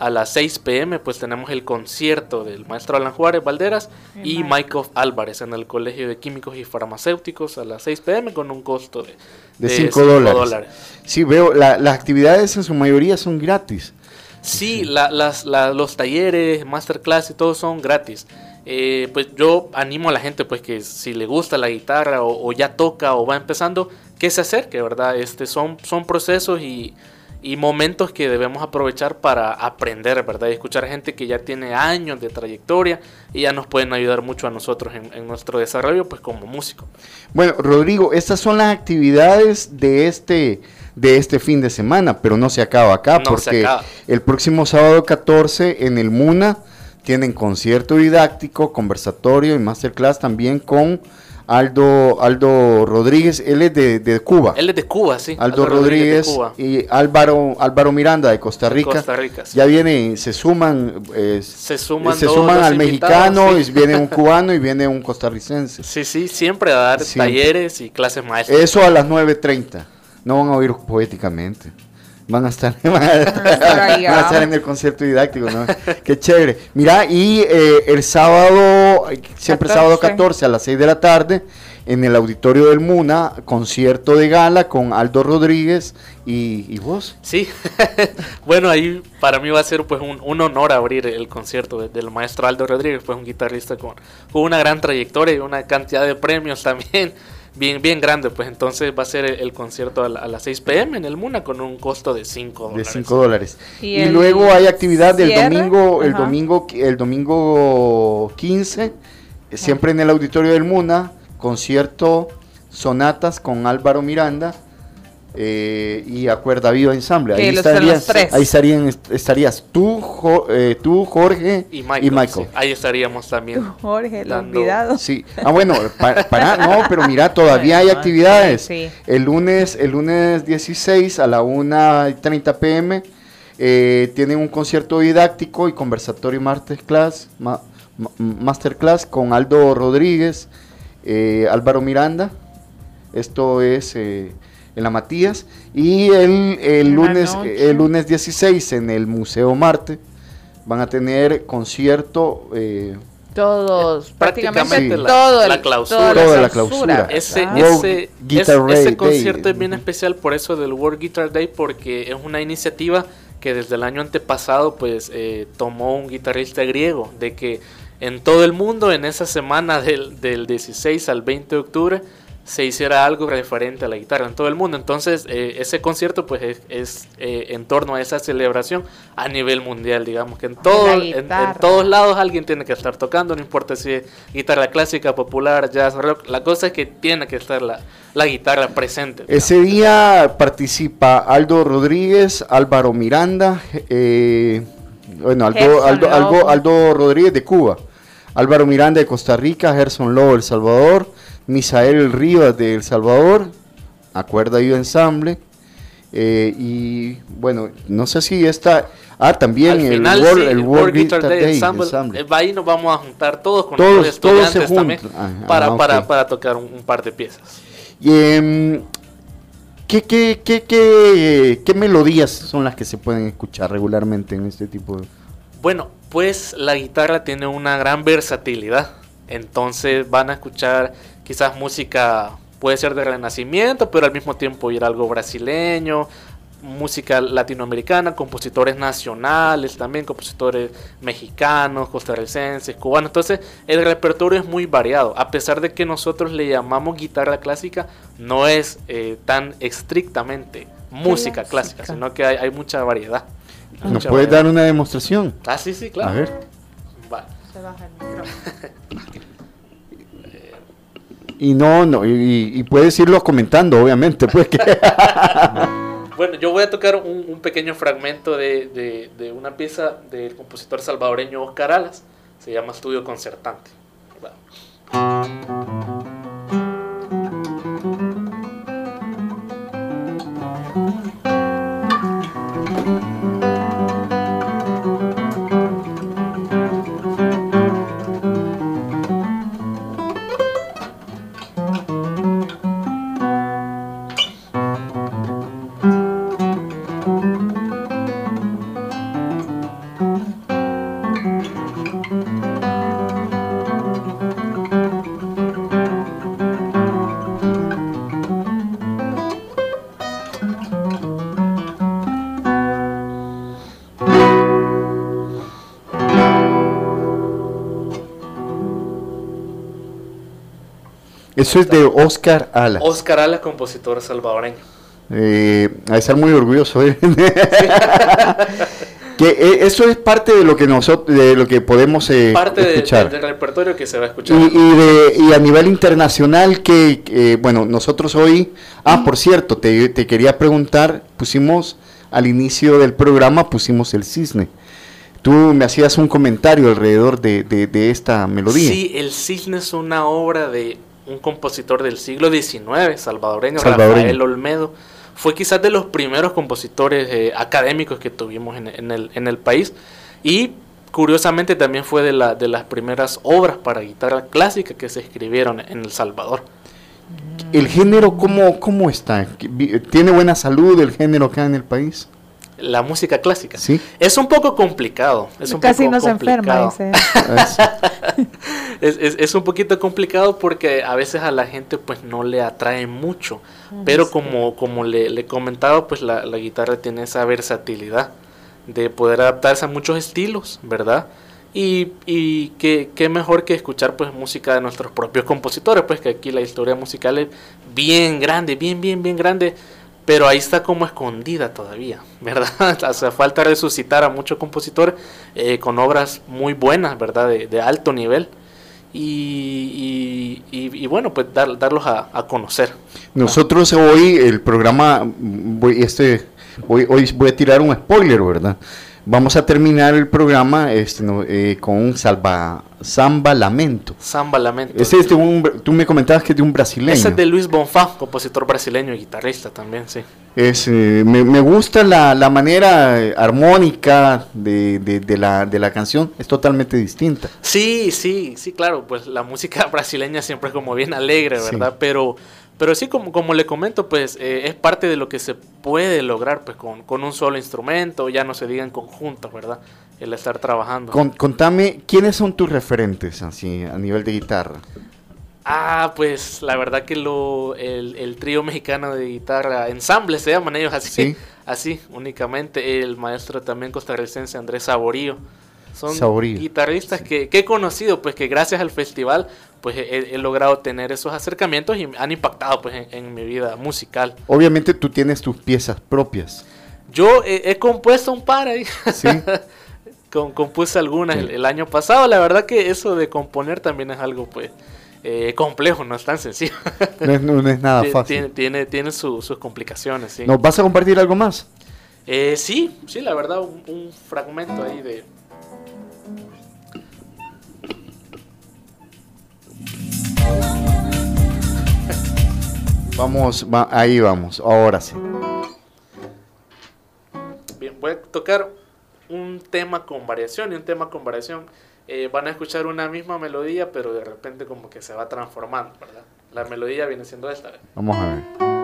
a las 6 pm pues tenemos el concierto del maestro Alan Juárez Valderas y. Michael Álvarez en el Colegio de Químicos y Farmacéuticos a las 6 pm con un costo de,
De
de
5
cinco
dólares. Sí, veo, la- las actividades en su mayoría son gratis.
Sí, la- las, la- los talleres, masterclass y todo son gratis. Eh, pues yo animo a la gente pues que si le gusta la guitarra o, o ya toca o va empezando, que se acerque, ¿verdad? Este, son, son procesos y, y momentos que debemos aprovechar para aprender, ¿verdad? Y escuchar gente que ya tiene años de trayectoria y ya nos pueden ayudar mucho a nosotros en, en nuestro desarrollo pues como músico.
Bueno, Rodrigo, estas son las actividades de este de este fin de semana, pero no se acaba acá
No
porque
acaba.
el próximo sábado 14 en el MUNA tienen concierto didáctico, conversatorio y masterclass también con Aldo Aldo Rodríguez, él es de, de Cuba.
Él es de Cuba, sí.
Aldo Rodríguez y Álvaro Álvaro Miranda de Costa Rica.
Costa Rica, sí.
Ya vienen, se suman, eh,
Se suman,
se suman al mexicano,
sí.
y viene un cubano y viene un costarricense.
Sí, sí, siempre a dar
Siempre.
talleres y clases maestras.
Eso a las 9.30. No van a oír poéticamente. Van a estar, van a,
estar ahí,
van a estar en el concierto didáctico, ¿no? Qué chévere. Mira, y eh, el sábado, siempre
14.
sábado 14 a las 6 de la tarde, en el auditorio del MUNA, concierto de gala con Aldo Rodríguez y, y vos.
Sí, bueno, ahí para mí va a ser pues un, un honor abrir el concierto de- del maestro Aldo Rodríguez, pues un guitarrista con, con una gran trayectoria y una cantidad de premios también bien, bien grande, pues entonces va a ser el, el concierto a, la- a las 6 pm en el MUNA con un costo de 5
de
dólares.
5 dólares.
Y
Y,
el
luego hay actividad del domingo, el
ajá.
domingo, el domingo 15, eh, siempre en el auditorio del Muna, concierto sonatas con Álvaro Miranda eh, y Acuerda Viva Ensamble. Ahí estarías, ahí estarían, estarías tú, Jo- eh, tú, Jorge
Y Michael, ahí estaríamos también.
Jorge, el olvidado.
Sí, ah bueno, pa- para, no, pero mira, todavía hay actividades.
Sí.
El lunes, el lunes 16 a la 1.30 pm eh, tienen un concierto didáctico y conversatorio masterclass, ma- ma- masterclass con Aldo Rodríguez, eh, Álvaro Miranda. Esto es eh, en la Matías. Y el, el lunes, el lunes 16 en el Museo Marte van a tener concierto. eh,
Todos, prácticamente,
Prácticamente
Sí.
la-
todo el-
la clausura.
toda
Toda la clausura.
Ese, ese,
Guitar
es-
Day-
ese concierto
Day.
es bien especial por eso del World Guitar Day porque es una iniciativa que desde el año antepasado pues eh, tomó un guitarrista griego de que en todo el mundo en esa semana del, del 16 al 20 de octubre se hiciera algo referente a la guitarra en todo el mundo. Entonces, eh, ese concierto pues es, es, eh, en torno a esa celebración a nivel mundial, digamos que en, todo, en, en todos lados alguien tiene que estar tocando, no importa si es guitarra clásica, popular, jazz, rock, la cosa es que tiene que estar la, la guitarra presente.
Ese día participa Aldo Rodríguez, Álvaro Miranda, eh, bueno, Aldo, Aldo. Aldo- Aldo Rodríguez de Cuba, Álvaro Miranda de Costa Rica, Gerson Lowe de El Salvador, Misael Rivas de El Salvador, Acuerda y Ensamble, eh, y bueno, no sé si esta, ah, también
Al
el,
final,
World,
sí,
el
el
World
World Guitar Day
Ensemble.
Ensemble, eh, ahí nos vamos a juntar todos con
Todos-
los
todos se
también.
Ah,
para,
ah,
para,
ok.
para tocar un, un par de piezas.
Y, em, ¿qué, qué, qué, qué, qué melodías son las que se pueden escuchar regularmente en este tipo de...
Bueno, pues la guitarra tiene una gran versatilidad. Entonces van a escuchar quizás música, puede ser de renacimiento, pero al mismo tiempo ir algo brasileño, música latinoamericana, compositores nacionales también, compositores mexicanos, costarricenses, cubanos. Entonces el repertorio es muy variado. A pesar de que nosotros le llamamos guitarra clásica, no es eh, tan estrictamente música clásica,
Clásica.
sino que hay, hay mucha variedad.
¿Nos
Mucha
puedes
variedad.
dar una demostración?
Ah, sí, sí, claro.
A ver.
Va.
Y no, no, y, y puedes irlo comentando, obviamente, pues.
Bueno, yo voy a tocar un, pequeño fragmento de, de- una pieza del compositor salvadoreño Oscar Alas. Se llama Estudio Concertante.
Eso es de Oscar Ala.
Oscar Ala, compositor salvadoreño.
Eh, a estar muy orgulloso. ¿eh? que eh, eso es parte de lo que nosotros, de lo que podemos eh,
Parte
escuchar.
del repertorio que se va a escuchar.
Y, y de- y a nivel internacional, que eh, bueno, nosotros hoy, ah, por cierto, te, te quería preguntar, pusimos al inicio del programa, pusimos el cisne. Tú me hacías un comentario alrededor de, de- de esta melodía.
Sí, El Cisne es una obra de un compositor del siglo XIX, salvadoreño,
Salvadoreño.
Rafael Olmedo. Fue quizás de los primeros compositores eh, académicos que tuvimos en, en el, en el país. Y curiosamente también fue de, la, de las primeras obras para guitarra clásica que se escribieron en El Salvador.
¿El género cómo, cómo está? ¿Tiene buena salud el género acá en el país?
La música clásica.
Sí.
Es un poco complicado. Es un
Casi
poco
no se enferma,
complicado.
dice.
es, es- es un poquito complicado porque a veces a la gente pues no le atrae mucho. Pero
sí.
como, como le, le comentaba, pues la, la guitarra tiene esa versatilidad de poder adaptarse a muchos estilos, ¿verdad? Y, y qué, qué mejor que escuchar pues música de nuestros propios compositores, pues que aquí la historia musical es bien grande, bien, bien, bien grande, pero ahí está como escondida todavía, ¿verdad? Hace falta resucitar a muchos compositores eh, con obras muy buenas, ¿verdad? De, alto nivel. Y, bueno, pues dar- darlos a, conocer.
Nosotros hoy, el programa, este, hoy voy a tirar un spoiler, ¿verdad? Vamos a terminar el programa este, no, eh, con un salva, samba lamento.
Samba Lamento.
Es de un, tú me comentabas que es de un brasileño.
Ese es de Luis Bonfá, compositor brasileño y guitarrista también, sí.
Es, eh, me, me gusta la, la manera eh, armónica de, de- de la, de la canción, es totalmente distinta.
Sí, sí, sí, claro, pues la música brasileña siempre es como bien alegre,
Sí.
¿verdad? Pero, pero sí, como, como le comento, pues eh, es parte de lo que se puede lograr pues con, con un solo instrumento, ya no se diga en conjunto, ¿verdad? El estar trabajando.
Con- contame, ¿quiénes son tus referentes así a nivel de guitarra?
Ah, pues la verdad que lo, el, el trío mexicano de guitarra, ensamble se llaman ellos así,
Sí.
así únicamente, el maestro también costarricense Andrés Saborío. Son guitarristas que, que he conocido, pues que gracias al festival pues he, he logrado tener esos acercamientos y han impactado pues en, en mi vida musical.
Obviamente tú tienes tus piezas propias.
Yo he, he compuesto un par ahí.
Sí.
Con- compuse algunas el, el año pasado. La verdad que eso de componer también es algo pues eh, complejo, no es tan sencillo.
No es, no es nada fácil.
Tiene, tiene, tiene su- sus complicaciones, sí.
¿Nos vas a compartir algo más?
Eh, sí, sí, la verdad, un, un fragmento ahí de...
Vamos, va- ahí vamos, ahora sí.
Bien, voy a tocar un tema con variación y un tema con variación. Eh, van a escuchar una misma melodía, pero de repente como que se va transformando, ¿verdad? La melodía viene siendo esta.
Vamos a ver.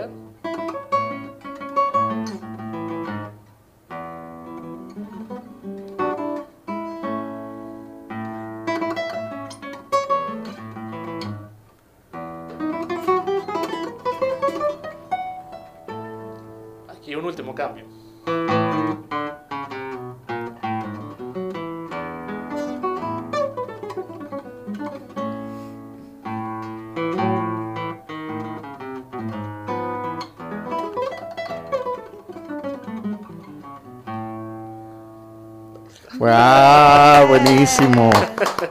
Vuelve a
Ah, buenísimo,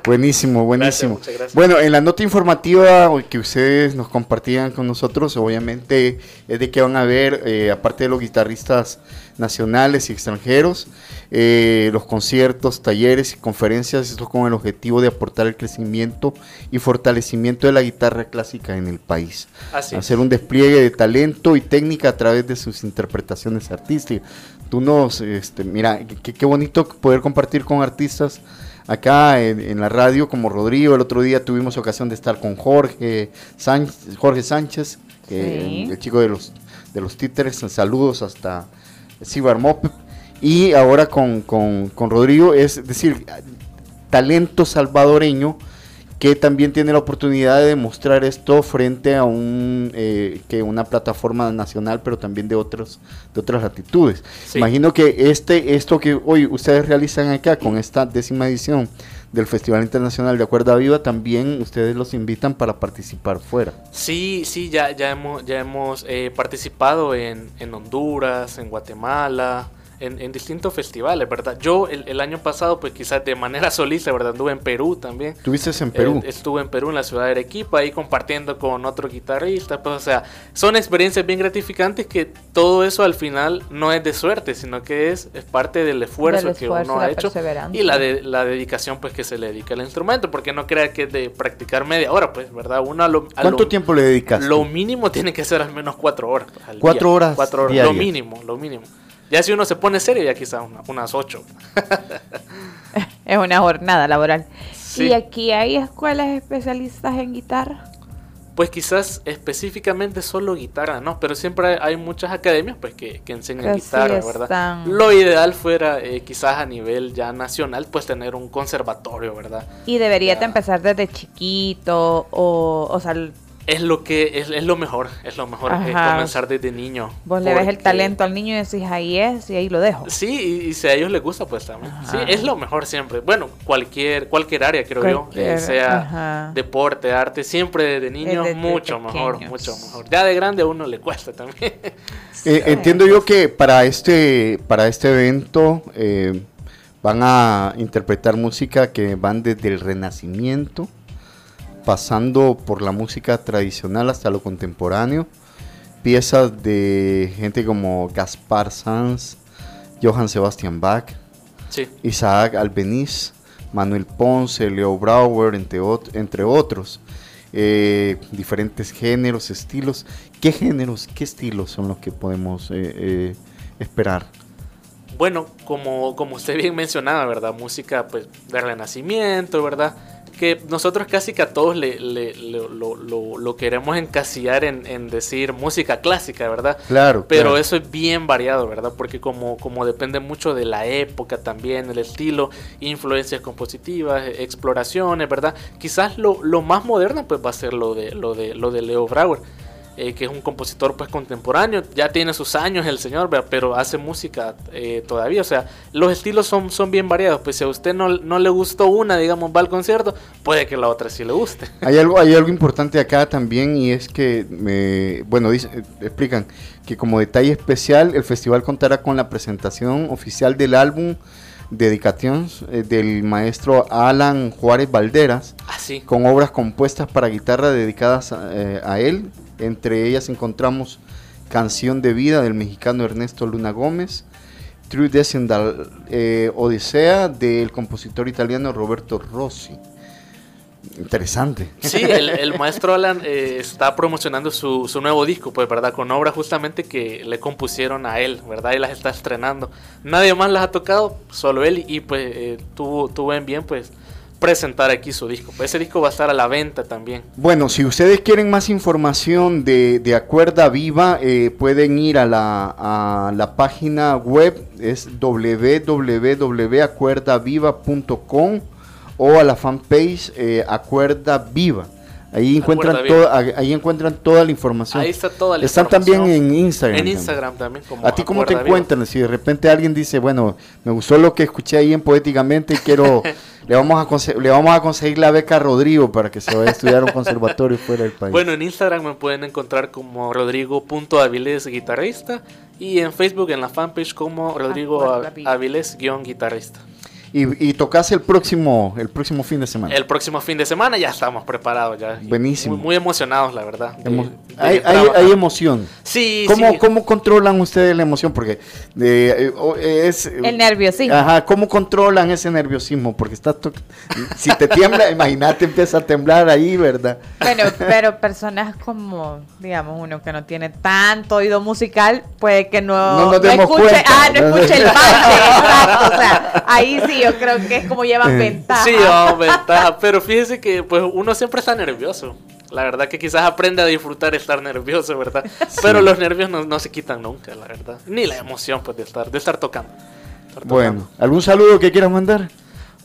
buenísimo, buenísimo.
gracias.
Bueno, en la nota informativa que ustedes nos compartían con nosotros, obviamente es de que van a ver, eh, aparte de los guitarristas nacionales y extranjeros, eh, los conciertos, talleres y conferencias, esto con el objetivo de aportar el crecimiento y fortalecimiento de la guitarra clásica en el país.
Así es.
Hacer un despliegue de talento y técnica a través de sus interpretaciones artísticas. Tú nos, este, mira, qué bonito poder compartir con artistas acá en, en la radio como Rodrigo. El otro día tuvimos ocasión de estar con Jorge Sánchez, Jorge Sánchez, que-
Sí.
el chico de los de los títeres. Saludos hasta Cibarmop. Y ahora con, con, con Rodrigo, es decir, talento salvadoreño que también tiene la oportunidad de demostrar esto frente a un eh, que una plataforma nacional, pero también de otros de otras latitudes. Imagino que este esto que hoy ustedes realizan acá con esta décima edición del Festival Internacional de Acuerda Viva, también ustedes los invitan para participar fuera.
Sí, sí, ya ya hemos ya hemos eh, participado en, en Honduras, en Guatemala, en, distintos festivales, ¿verdad? Yo el, año pasado, pues quizás de manera solista, ¿verdad? Anduve en Perú también.
¿Tuviste en Perú?
Eh, estuve en Perú, en la ciudad de Arequipa, ahí compartiendo con otro guitarrista, pues o sea, son experiencias bien gratificantes que todo eso al final no es de suerte, sino que es, es parte del esfuerzo, que uno ha hecho y la, de, la dedicación pues que se le dedica al instrumento, porque no crea que es de practicar media hora, pues, ¿verdad? Uno lo,
¿Cuánto tiempo le dedicas?
Lo mínimo tiene que ser al menos cuatro horas.
¿Cuatro horas?
Cuatro horas, lo mínimo, lo mínimo. Ya si uno se pone serio, ya quizás unas ocho.
es una jornada laboral. ¿Y aquí hay escuelas especialistas en guitarra?
Pues quizás específicamente solo guitarra, ¿no? Pero siempre hay, muchas academias pues que, enseñan guitarra, ¿verdad? Lo ideal fuera eh, quizás a nivel ya nacional pues tener un conservatorio, ¿verdad?
Y debería de empezar desde chiquito o, o sea,
es lo que es, es, lo mejor, es lo mejor es comenzar desde niño.
Vos le ves el talento al niño y decís ahí es y ahí lo dejo.
Sí, y, si a ellos les gusta pues también. Sí, es lo mejor siempre. Bueno, cualquier cualquier área creo yo, eh, sea deporte, arte, siempre desde niño mucho mejor, mucho mejor. Ya de grande a uno le cuesta también.
Eh, entiendo yo que para este para este evento eh, van a interpretar música que van desde el Renacimiento pasando por la música tradicional hasta lo contemporáneo. Piezas de gente como Gaspar Sanz, Johann Sebastian Bach, Isaac Albeniz, Manuel Ponce, Leo Brauer, entre, entre otros. Eh, diferentes géneros, estilos. ¿Qué géneros, qué estilos son los que podemos eh, eh, esperar?
Bueno, como, como usted bien mencionaba, ¿verdad? Música pues de renacimiento, ¿verdad? Que nosotros casi que a todos le, lo, queremos encasillar en, decir música clásica, ¿verdad?
Claro.
Pero eso es bien variado, ¿verdad? Porque como, como depende mucho de la época también, el estilo, influencias compositivas, exploraciones, ¿verdad? Quizás lo, lo más moderno pues va a ser lo de, lo de, lo de Leo Brauer. Eh, que es un compositor pues contemporáneo, ya tiene sus años el señor, pero hace música eh, todavía, o sea, los estilos son, son bien variados, pues si a usted no, no, le gustó una, digamos, va al concierto, puede que la otra sí le guste.
Hay algo, hay algo importante acá también y es que, me, bueno, dice, explican que como detalle especial el festival contará con la presentación oficial del álbum dedicaciones eh, del maestro Alan Juárez Valderas,
ah,
con obras compuestas para guitarra dedicadas a él entre ellas encontramos Canción de Vida del mexicano Ernesto Luna Gómez, True Descendal eh, Odisea del compositor italiano Roberto Rossi. Interesante.
Sí, el, maestro Alan eh, está promocionando su, su, nuevo disco, pues, ¿verdad? Con obras justamente que le compusieron a él, ¿verdad? Y las está estrenando. Nadie más las ha tocado, solo él, y pues eh, tuvo, tuvo en bien, pues, presentar aquí su disco. Ese disco va a estar a la venta también.
Bueno, si ustedes quieren más información de, de Acuerda Viva, eh, pueden ir a la, a la página web, es www.acuerdaviva.com o a la fanpage eh, Acuerda Viva. Ahí encuentran, toda, ahí encuentran toda la información.
Ahí está toda la
Están también en Instagram.
En Instagram también.
¿A ti cómo te encuentran? Si de repente alguien dice, bueno, me gustó lo que escuché ahí en Poéticamente y quiero Le vamos, a le vamos a conseguir la beca a Rodrigo para que se vaya a estudiar un conservatorio fuera del país.
Bueno, en Instagram me pueden encontrar como rodrigo.avilés guitarrista y en Facebook en la fanpage como Rodrigo Avilés-guitarrista.
Y, y tocas el próximo, el próximo fin de semana.
El próximo fin de semana ya estamos preparados. ya
Buenísimo.
Muy, emocionados, la verdad.
hay, hay, emoción.
Sí,
¿Cómo, ¿Cómo controlan ustedes la emoción? Porque eh, es...
El nerviosismo.
Ajá, ¿cómo controlan ese nerviosismo? Porque está si te tiembla, imagínate, empieza a temblar ahí, ¿verdad?
Bueno, pero personas como, digamos, uno que no tiene tanto oído musical, puede que no,
no, escuche,
ah, no escuche el exacto, o sea, ahí sí yo creo que es como llevan eh, ventaja.
Sí, llevan ventaja, pero fíjese que pues uno siempre está nervioso. La verdad que quizás aprende a disfrutar estar nervioso, ¿verdad? Pero los nervios no, no se quitan nunca, la verdad. Ni la emoción, pues, de estar, de estar tocando. Estar tocando.
Bueno, ¿algún saludo que quieras mandar?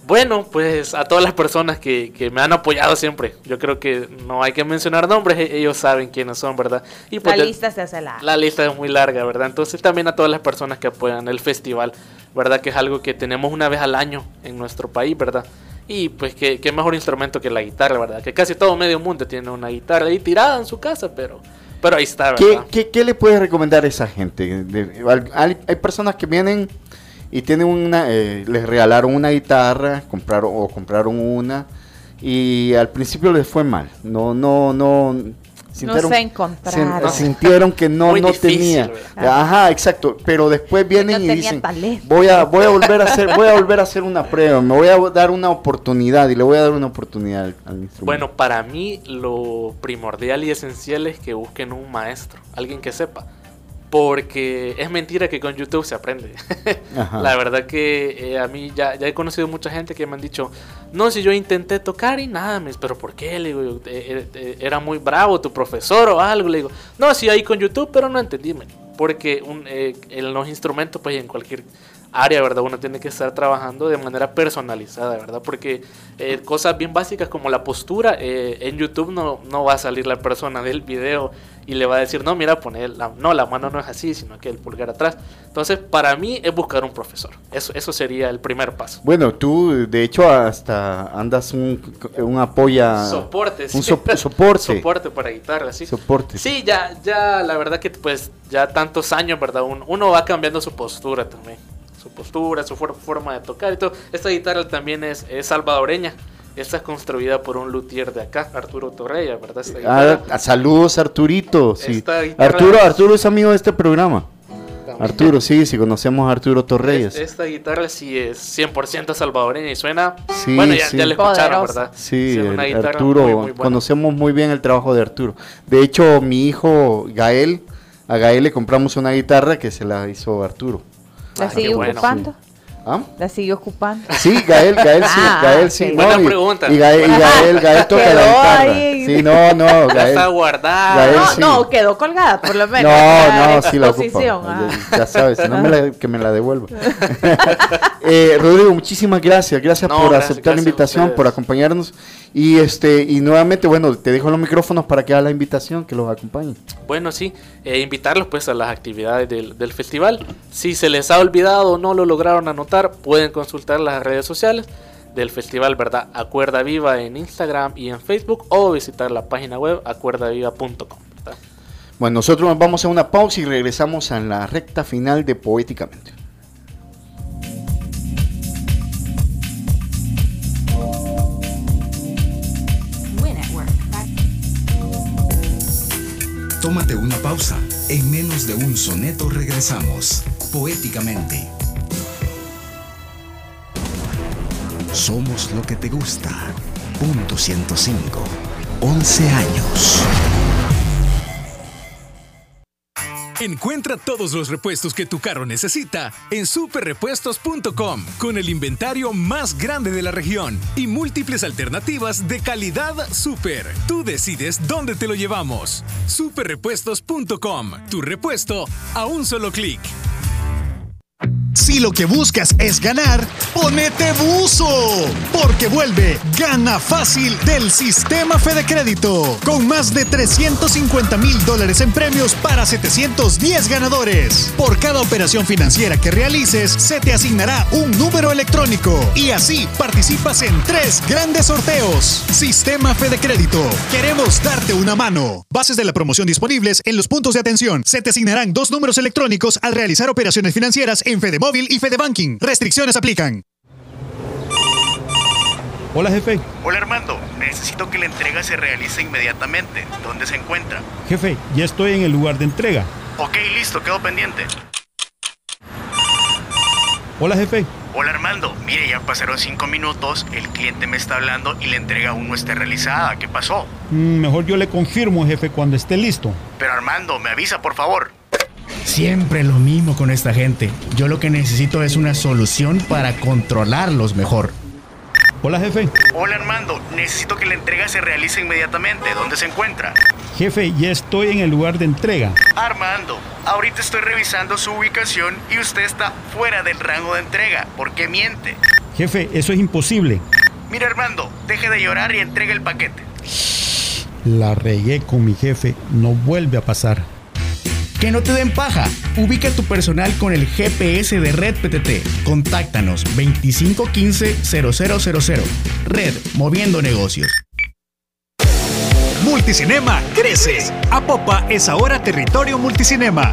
Bueno, pues a todas las personas que, que me han apoyado siempre. Yo creo que no hay que mencionar nombres, e- ellos saben quiénes son, ¿verdad? Y pues
La lista se hace larga.
la lista es muy larga, ¿verdad? Entonces también a todas las personas que apoyan el festival, ¿verdad? Que es algo que tenemos una vez al año en nuestro país, ¿verdad? Y pues qué, qué mejor instrumento que la guitarra, ¿verdad? Que casi todo medio mundo tiene una guitarra ahí tirada en su casa, pero, pero ahí está,
¿Qué,
¿verdad?
qué, qué le puedes recomendar a esa gente? Hay personas que vienen y tienen una, eh, les regalaron una guitarra, compraron o compraron una y al principio les fue mal. No, no, no. Sintieron,
se encontraron.
sin- sintieron que no,
Muy
no
difícil,
tenía.
¿verdad?
Ajá, exacto. Pero después vienen
no
y dicen,
talento.
voy a, voy a volver a hacer, voy a volver a hacer una prueba, me voy a dar una oportunidad y le voy a dar una oportunidad al, al instrumento.
Bueno, para mí lo primordial y esencial es que busquen un maestro, alguien que sepa. Porque es mentira que con YouTube se aprende. La verdad que eh, a mí ya, ya he conocido mucha gente que me han dicho, no, si yo intenté tocar y nada, me dice, pero ¿por qué? Le digo, yo, "Eh, eh, era muy bravo tu profesor o algo. Le digo, no, sí, ahí con YouTube, pero no entendí. men". Porque un, eh, en los instrumentos, pues en cualquier área, ¿verdad? Uno tiene que estar trabajando de manera personalizada, ¿verdad? Porque eh, cosas bien básicas como la postura, eh, en YouTube no, no va a salir la persona del video y le va a decir, no, mira, poner la, no, la mano no es así, sino que el pulgar atrás. Entonces, para mí es buscar un profesor. Eso, eso sería el primer paso.
Bueno, tú de hecho hasta andas un, un apoya...
Soporte,
Un
sí.
soporte.
Soporte para guitarra, sí.
Soporte.
Sí, ya, ya, la verdad que pues ya tantos años, ¿verdad? Uno, uno va cambiando su postura también. Postura, su for- forma de tocar y todo. Esta guitarra también es, es salvadoreña. Esta es construida por un luthier de acá, Arturo Torreya, ¿verdad? Esta
Ah, saludos Arturito. Sí.
Esta guitarra-
Arturo, Arturo es amigo de este programa.
También.
Arturo, sí, sí, conocemos a Arturo Torreyes.
Es- Esta guitarra sí es 100% salvadoreña y suena.
Sí,
bueno, ya,
sí.
ya la escucharon. ¿verdad?
Sí,
es una
Arturo,
muy, muy buena.
conocemos muy bien el trabajo de Arturo. De hecho, mi hijo Gael, a Gael le compramos una guitarra que se la hizo Arturo.
¿La
Ah,
sigue
bueno.
ocupando?
¿Ah?
¿La sigue ocupando?
Sí, Gael, Gael sí,
Ah,
Gael sí. no,
Buena
y,
pregunta.
Y Gael, y Gael, Gael toca la
Quedó
guitarra.
ahí.
Sí, no, no,
Ya
Gael.
está guardada.
Gael
No,
sí.
no, quedó colgada por lo menos.
No, no, sí la ocupa.
ah.
Ya, ya sabes, si no me la- que me la devuelva. Eh, Rodrigo, muchísimas gracias. Gracias
No,
por
gracias,
aceptar la
gracias
invitación, por acompañarnos. Y este y nuevamente, bueno, te dejo los micrófonos para que haga la invitación, que los acompañe.
Bueno, sí, eh, invitarlos pues a las actividades del, del festival. Si se les ha olvidado o no lo lograron anotar, pueden consultar las redes sociales del festival, ¿verdad? Acuerda Viva en Instagram y en Facebook o visitar la página web acuerdaviva.com.
Bueno, nosotros nos vamos a una pausa y regresamos a la recta final de Poéticamente.
Tómate una pausa. En menos de un soneto regresamos. Poéticamente. Somos lo que te gusta. Punto 105. 11 años.
Encuentra todos los repuestos que tu carro necesita en superrepuestos.com con el inventario más grande de la región y múltiples alternativas de calidad super. Tú decides dónde te lo llevamos. Superrepuestos.com, tu repuesto a un solo clic.
Si lo que buscas es ganar, ponete buzo, porque vuelve Gana Fácil del Sistema Fede Crédito, con más de 350 mil dólares en premios para 710 ganadores. Por cada operación financiera que realices, se te asignará un número electrónico y así participas en tres grandes sorteos. Sistema Fede Crédito, queremos darte una mano. Bases de la promoción disponibles en los puntos de atención. Se te asignarán dos números electrónicos al realizar operaciones financieras en Fedemóvil y Fedebanking. Restricciones aplican.
Hola jefe.
Hola Armando, necesito que la entrega se realice inmediatamente. ¿Dónde se encuentra?
Jefe, ya estoy en el lugar de entrega.
Ok, listo, quedo pendiente.
Hola jefe.
Hola Armando, mire, ya pasaron cinco minutos, el cliente me está hablando y la entrega aún no está realizada. ¿Qué pasó?
Mm, mejor yo le confirmo jefe cuando esté listo.
Pero Armando, me avisa por favor.
Siempre lo mismo con esta gente. Yo lo que necesito es una solución para controlarlos mejor.
Hola, jefe.
Hola Armando, necesito que la entrega se realice inmediatamente. ¿Dónde se encuentra?
Jefe, ya estoy en el lugar de entrega.
Armando, ahorita estoy revisando su ubicación y usted está fuera del rango de entrega. ¿Por qué miente?
Jefe, eso es imposible.
Mira Armando, deje de llorar y entregue el paquete.
La regué con mi jefe. No vuelve a pasar.
Que no te den paja. Ubica tu personal con el GPS de Red PTT. Contáctanos 2515-0000. Red, moviendo negocios.
Multicinema crece. Apopa es ahora territorio multicinema.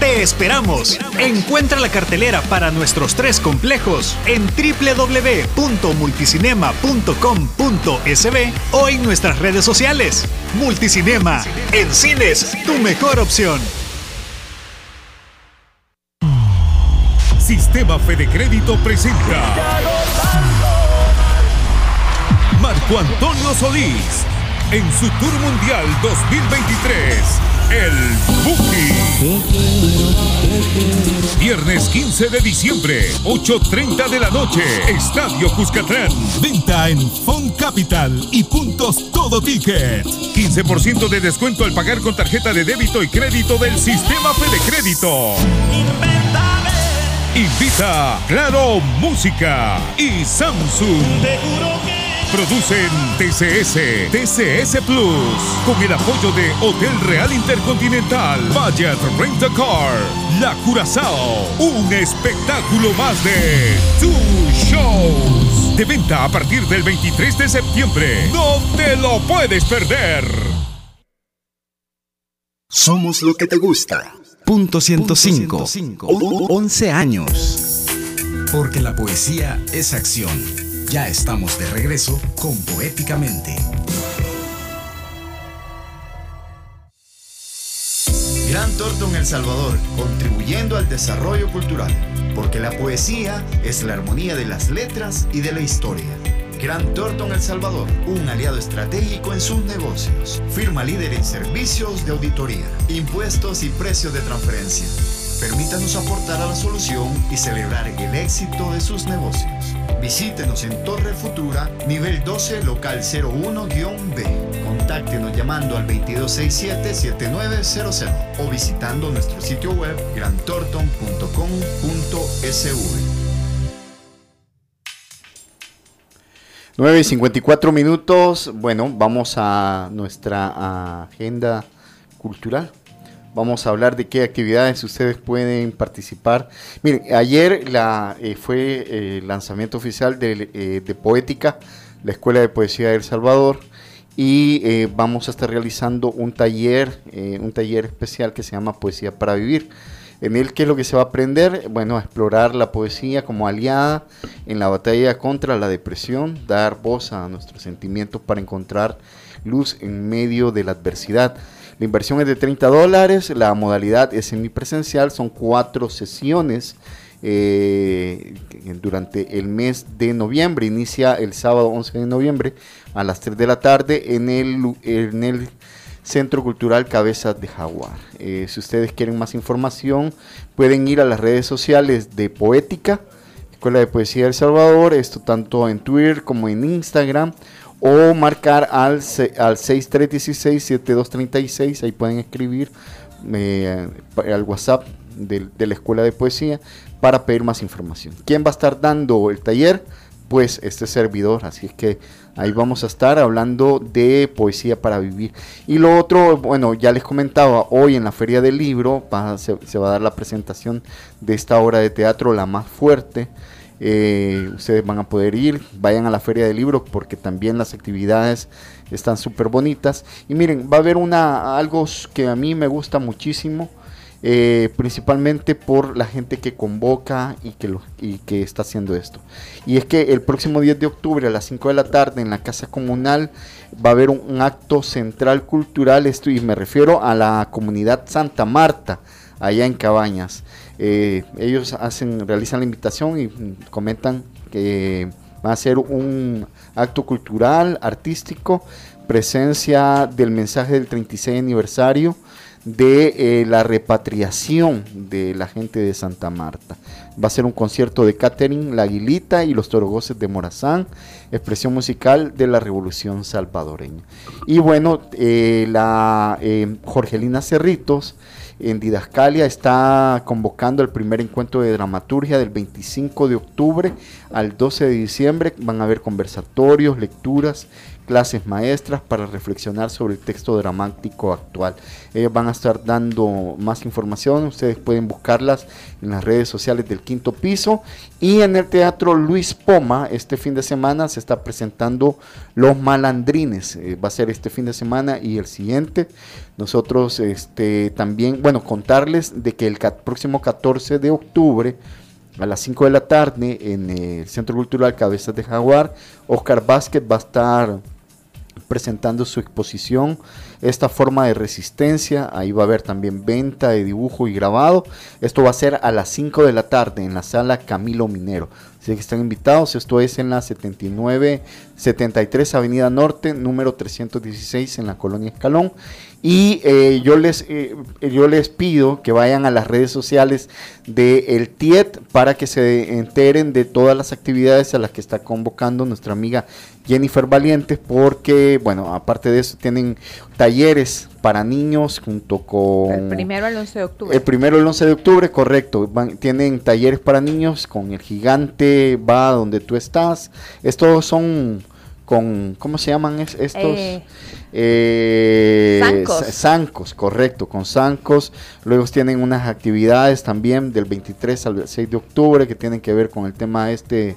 Te esperamos. Encuentra la cartelera para nuestros tres complejos en www.multicinema.com.sb o en nuestras redes sociales. Multicinema, en cines, tu mejor opción.
Sistema Fede Crédito presenta Marco Antonio Solís en su Tour Mundial 2023, el Buki. Viernes 15 de diciembre, 8.30 de la noche, Estadio Cuscatlán. Venta en Fond Capital y puntos todo ticket. 15% de descuento al pagar con tarjeta de débito y crédito del Sistema Fede Crédito. Invita Claro Música y Samsung. Producen TCS, TCS Plus, con el apoyo de Hotel Real Intercontinental, Budget Rent a Car, La Curazao, un espectáculo más de Two Shows. De venta a partir del 23 de septiembre. No te lo puedes perder.
Somos lo que te gusta. Punto 105. O- 11 años. Porque la poesía es acción. Ya estamos de regreso con Poéticamente.
Gran Torto en El Salvador, contribuyendo al desarrollo cultural, porque la poesía es la armonía de las letras y de la historia. Gran Torto en El Salvador, un aliado estratégico en sus negocios. Firma líder en servicios de auditoría, impuestos y precios de transferencia. Permítanos aportar a la solución y celebrar el éxito de sus negocios. Visítenos en Torre Futura, nivel 12, local 01-B. Contáctenos llamando al 2267-7900 o visitando nuestro sitio web grantorton.com.sv.
9 y 54 minutos. Bueno, vamos a nuestra agenda cultural. Vamos a hablar de qué actividades ustedes pueden participar. Miren, ayer eh, fue eh, el lanzamiento oficial de, eh, de Poética, la Escuela de Poesía de El Salvador, y eh, vamos a estar realizando un taller, eh, un taller especial que se llama Poesía para Vivir. En que es lo que se va a aprender, bueno, a explorar la poesía como aliada en la batalla contra la depresión, dar voz a nuestros sentimientos para encontrar luz en medio de la adversidad. La inversión es de 30 dólares, la modalidad es semipresencial, son cuatro sesiones eh, durante el mes de noviembre. Inicia el sábado 11 de noviembre a las 3 de la tarde en el, Centro Cultural Cabezas de Jaguar. Eh, si ustedes quieren más información, pueden ir a las redes sociales de Poética, Escuela de Poesía de El Salvador, esto tanto en Twitter como en Instagram, o marcar al, al 6316-7236, ahí pueden escribir eh, al WhatsApp de, la Escuela de Poesía para pedir más información. ¿Quién va a estar dando el taller? Pues este servidor, así es que ahí vamos a estar hablando de poesía para vivir. Y lo otro, bueno, ya les comentaba, hoy en la Feria del Libro se, se va a dar la presentación de esta obra de teatro, La Más Fuerte. Eh, ustedes van a poder ir, vayan a la Feria del Libro porque también las actividades están súper bonitas. Y miren, va a haber una, algo que a mí me gusta muchísimo, eh, principalmente por la gente que convoca y que, lo, y que está haciendo esto. Y es que el próximo 10 de octubre a las 5 de la tarde en la Casa Comunal va a haber un, un acto central cultural, esto, y me refiero a la comunidad Santa Marta, allá en Cabañas. Eh, ellos hacen, realizan la invitación y comentan que Va a ser un acto cultural, artístico, presencia del mensaje del 36 aniversario de eh, la repatriación de la gente de Santa Marta. Va a ser un concierto de Catherine La Aguilita y los Torogoces de Morazán, expresión musical de la Revolución Salvadoreña. Y bueno, eh, la Jorgelina Cerritos en Didascalia está convocando el primer encuentro de dramaturgia del 25 de octubre al 12 de diciembre. Van a haber conversatorios, lecturas, clases maestras para reflexionar sobre el texto dramático actual. Ellos van a estar dando más información, ustedes pueden buscarlas en las redes sociales del quinto piso y en el Teatro Luis Poma este fin de semana se está presentando Los Malandrines, eh, va a ser este fin de semana y el siguiente. Nosotros este, también, bueno, contarles de que el próximo 14 de octubre a las 5 de la tarde en el Centro Cultural Cabezas de Jaguar, Oscar Vázquez va a estar presentando su exposición, esta forma de resistencia, ahí va a haber también venta de dibujo y grabado, esto va a ser a las 5 de la tarde en la sala Camilo Minero, así que están invitados, esto es en la 79, 73 Avenida Norte, número 316 en la Colonia Escalón, y eh, yo, les, eh, yo les pido que vayan a las redes sociales de el TIET para que se enteren de todas las actividades a las que está convocando nuestra amiga Jennifer Valientes, porque, bueno, aparte de eso, tienen talleres para niños junto con...
El primero al 11 de octubre.
El primero al 11 de octubre, correcto. tienen talleres para niños con el gigante, va donde tú estás. Estos son con, ¿cómo se llaman estos? Eh, eh, zancos. correcto, con zancos. Luego tienen unas actividades también del 23 al 6 de octubre que tienen que ver con el tema este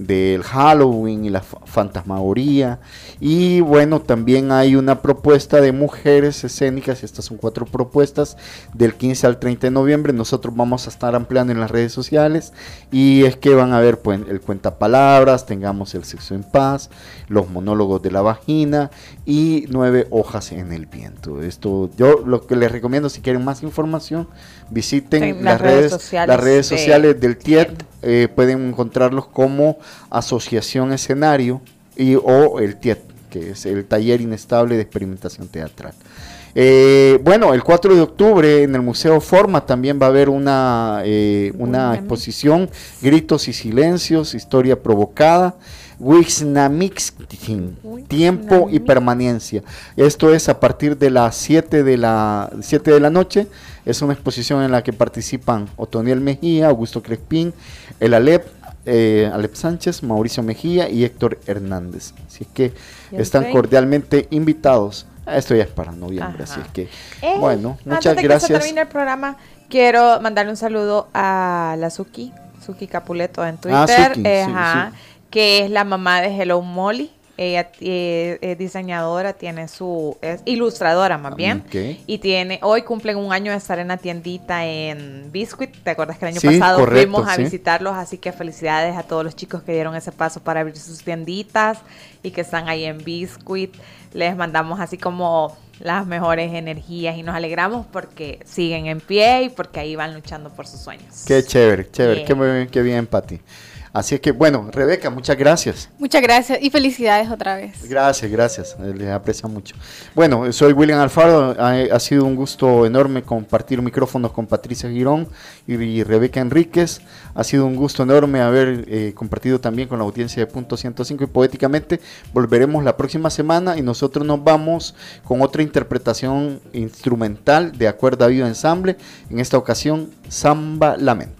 del Halloween y la fantasmagoría. Y bueno, también hay una propuesta de mujeres escénicas, estas son cuatro propuestas, del 15 al 30 de noviembre. Nosotros vamos a estar ampliando en las redes sociales y es que van a ver pues, el cuentapalabras, tengamos el sexo en paz, los monólogos de la vagina y nueve hojas en el viento. Esto yo lo que les recomiendo si quieren más información, visiten las, redes, sociales, las redes sociales del TIET, eh, pueden encontrarlos como Asociación Escenario y o el TIET, que es el Taller Inestable de Experimentación Teatral. Eh, bueno, el 4 de octubre en el Museo Forma también va a haber una, eh, una exposición, Gritos y Silencios, Historia Provocada. Wixnamixtin, tiempo y permanencia. Esto es a partir de las 7 de la, 7 de la noche. Es una exposición en la que participan Otoniel Mejía, Augusto Crespín, el Alep, eh, Alep Sánchez, Mauricio Mejía y Héctor Hernández. Así que están cordialmente invitados. Esto ya es para noviembre, así es que,
eh,
bueno, muchas
antes de
gracias.
Que se termine el programa, quiero mandarle un saludo a la Suki, Suki Capuleto en
Ah,
Twitter.
Suki,
eh,
sí,
ajá, que es la mamá de Hello Molly. Ella eh, es diseñadora, tiene su, es ilustradora más bien.
Ok.
Y tiene, hoy cumplen un año de estar en la tiendita en Biscuit. ¿Te acuerdas que el año
Sí,
pasado
correcto,
fuimos a
sí.
visitarlos? Así que felicidades a todos los chicos que dieron ese paso para abrir sus tienditas y que están ahí en Biscuit. Les mandamos así como las mejores energías y nos alegramos porque siguen en pie y porque ahí van luchando por sus sueños.
Qué chévere, chévere,
Bien.
qué, muy bien, qué bien, Pati. Así es que, bueno, Rebeca, muchas gracias.
Muchas gracias y felicidades otra vez.
Gracias, gracias, eh, les aprecio mucho. Bueno, soy William Alfaro, ha, ha sido un gusto enorme compartir micrófonos con Patricia Girón y, y Rebeca Enríquez. Ha sido un gusto enorme haber eh, compartido también con la audiencia de Punto 105 y Poéticamente. Volveremos la próxima semana y nosotros nos vamos con otra interpretación instrumental de Acuerda Viva Ensamble, en esta ocasión Samba Lamento.